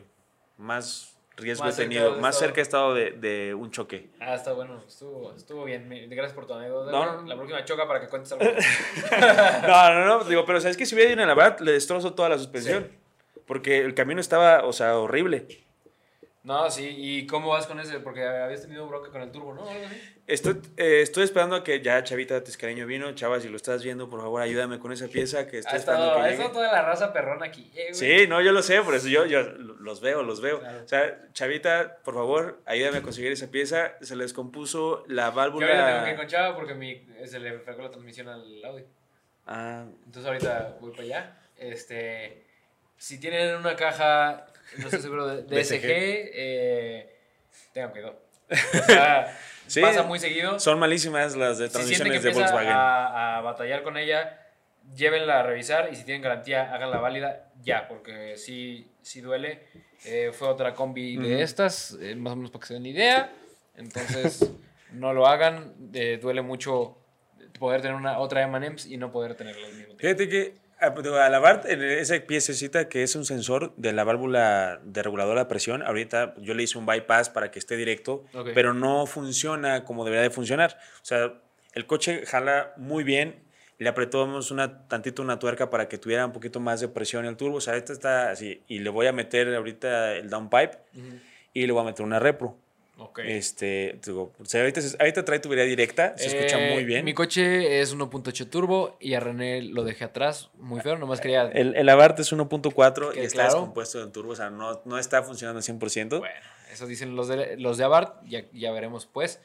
S2: más riesgo
S1: Más
S2: he tenido, más cerca he estado de, de un choque.
S1: Ah, está bueno. Estuvo, estuvo bien. Gracias por tu anécdota.
S2: No.
S1: La próxima choca para que cuentes algo.
S2: No, no, no, digo, pero sabes que si hubiera ido en la verdad, le destrozo toda la suspensión. Porque el camino estaba, o sea, horrible.
S1: No, sí. ¿Y cómo vas con ese? Porque habías tenido bronca con el turbo, ¿no? Algo así.
S2: Estoy, eh, estoy esperando a que ya Chavita Tescareño vino. Chava, si lo estás viendo, por favor, ayúdame con esa pieza que estoy
S1: Ha
S2: esperando
S1: estado,
S2: que
S1: ha
S2: llegue.
S1: toda la raza perrona aquí. eh.
S2: Sí, no, yo lo sé, por eso yo, yo los veo, los veo.
S1: Claro.
S2: O sea, Chavita, por favor, ayúdame a conseguir esa pieza. Se les compuso la
S1: Yo ahorita tengo que ir
S2: válvula.
S1: con Chava porque mi, se le fregó la transmisión al Audi.
S2: Ah,
S1: Entonces ahorita voy para allá. Este, si tienen una caja, no estoy seguro, de, de
S2: BSG.
S1: SG, eh, tengan cuidado. O sea,
S2: Sí.
S1: pasa muy seguido.
S2: son malísimas las de
S1: si sienten que
S2: transmisiones de Volkswagen.
S1: a, a batallar con ella, llévenla a revisar y si tienen garantía, háganla válida ya, porque sí, sí duele. Eh, fue otra combi de
S2: Ujú.
S1: estas, eh, más o menos para que se den idea. Entonces, no lo hagan. eh, duele mucho poder tener una otra M&M's y no poder tenerla al mismo tiempo.
S2: Fíjate que a, la en esa piececita que es un sensor de la válvula de regulador de presión, ahorita yo le hice un bypass para que esté directo,
S1: Ok.
S2: pero no funciona como debería de funcionar. O sea, el coche jala muy bien, le apretamos una, tantito una tuerca para que tuviera un poquito más de presión el turbo, o sea, esta está así, y le voy a meter ahorita el downpipe
S1: Ujú.
S2: y le voy a meter una repro.
S1: Ok.
S2: Este, digo, o sea, ahorita, ahorita trae tubería directa, se escucha
S1: Eh,
S2: muy bien.
S1: Mi coche es 1.8 turbo y a René lo dejé atrás. Muy feo, nomás quería.
S2: El, el Abarth es 1.4 y está
S1: claro.
S2: descompuesto del turbo, o sea, no, no está funcionando al 100%.
S1: Bueno, eso dicen los de, los de Abarth, ya, ya veremos pues.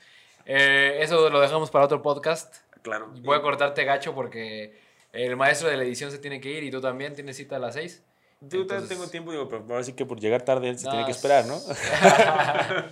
S1: Eh, eso lo dejamos para otro podcast.
S2: Claro.
S1: Voy a cortarte gacho porque el maestro de la edición se tiene que ir y tú también tienes cita a las 6.
S2: Yo también
S1: entonces-
S2: tengo tiempo, digo, pero ahora sí que por llegar tarde él se
S1: No,
S2: tiene que esperar, ¿no?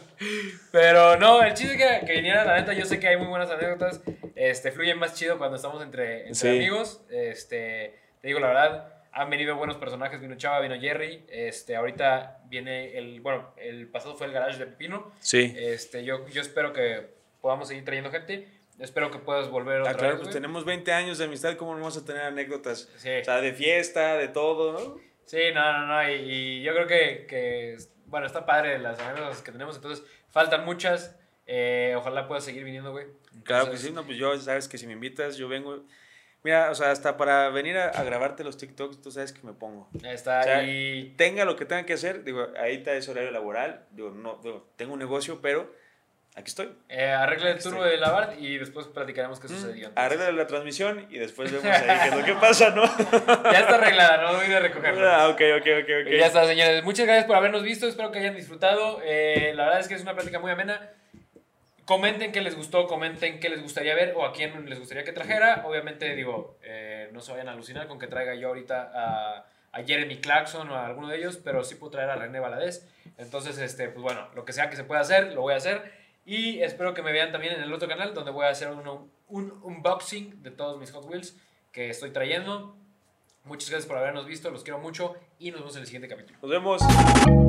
S1: Pero no, el chiste que, que viniera, la neta, yo sé que hay muy buenas anécdotas. Este, fluye más chido cuando estamos entre, entre
S2: Sí.
S1: amigos. Este, te digo la verdad, han venido buenos personajes. Vino Chava, vino Jerry. Este, ahorita viene el, bueno, el pasado fue el garage de Pepino.
S2: Sí.
S1: Este, yo, yo espero que podamos seguir trayendo gente. Espero que puedas volver otra
S2: Ah, claro,
S1: vez,
S2: pues tenemos 20 años de amistad, ¿cómo no vamos a tener anécdotas?
S1: Sí.
S2: O sea, de fiesta, de todo, ¿no?
S1: Sí, no, no, no. Y, y yo creo que, que, bueno, está padre las anécdotas que tenemos. Entonces, faltan muchas. Eh, ojalá puedas seguir viniendo, güey.
S2: Claro que sí, no, pues yo, sabes que si me invitas, yo vengo. Mira, o sea, hasta para venir a, a grabarte los TikToks, tú sabes que me pongo.
S1: Ahí está.
S2: O sea,
S1: y
S2: Tenga lo que tenga que hacer, digo, ahí está ese horario laboral, digo, no, digo, tengo un negocio, pero aquí estoy.
S1: Eh, arregla el turbo de la BART y después platicaremos qué
S2: Mm,
S1: sucedió.
S2: Arregla la transmisión y después vemos ahí qué es lo que pasa, ¿no?
S1: Ya está arreglada, no voy a recogerlo.
S2: ah, ok, ok, ok, ok.
S1: Ya está, señores. Muchas gracias por habernos visto. Espero que hayan disfrutado. Eh, la verdad es que es una plática muy amena. Comenten qué les gustó, comenten qué les gustaría ver o a quién les gustaría que trajera. Obviamente, digo, eh, no se vayan a alucinar con que traiga yo ahorita a, a Jeremy Clarkson o a alguno de ellos, pero sí puedo traer a René Valadez. Entonces, este, pues bueno, lo que sea que se pueda hacer, lo voy a hacer. Y espero que me vean también en el otro canal donde voy a hacer uno- un unboxing de todos mis Hot Wheels que estoy trayendo. Muchas gracias por habernos visto, los quiero mucho y nos vemos en el siguiente capítulo.
S2: Nos vemos.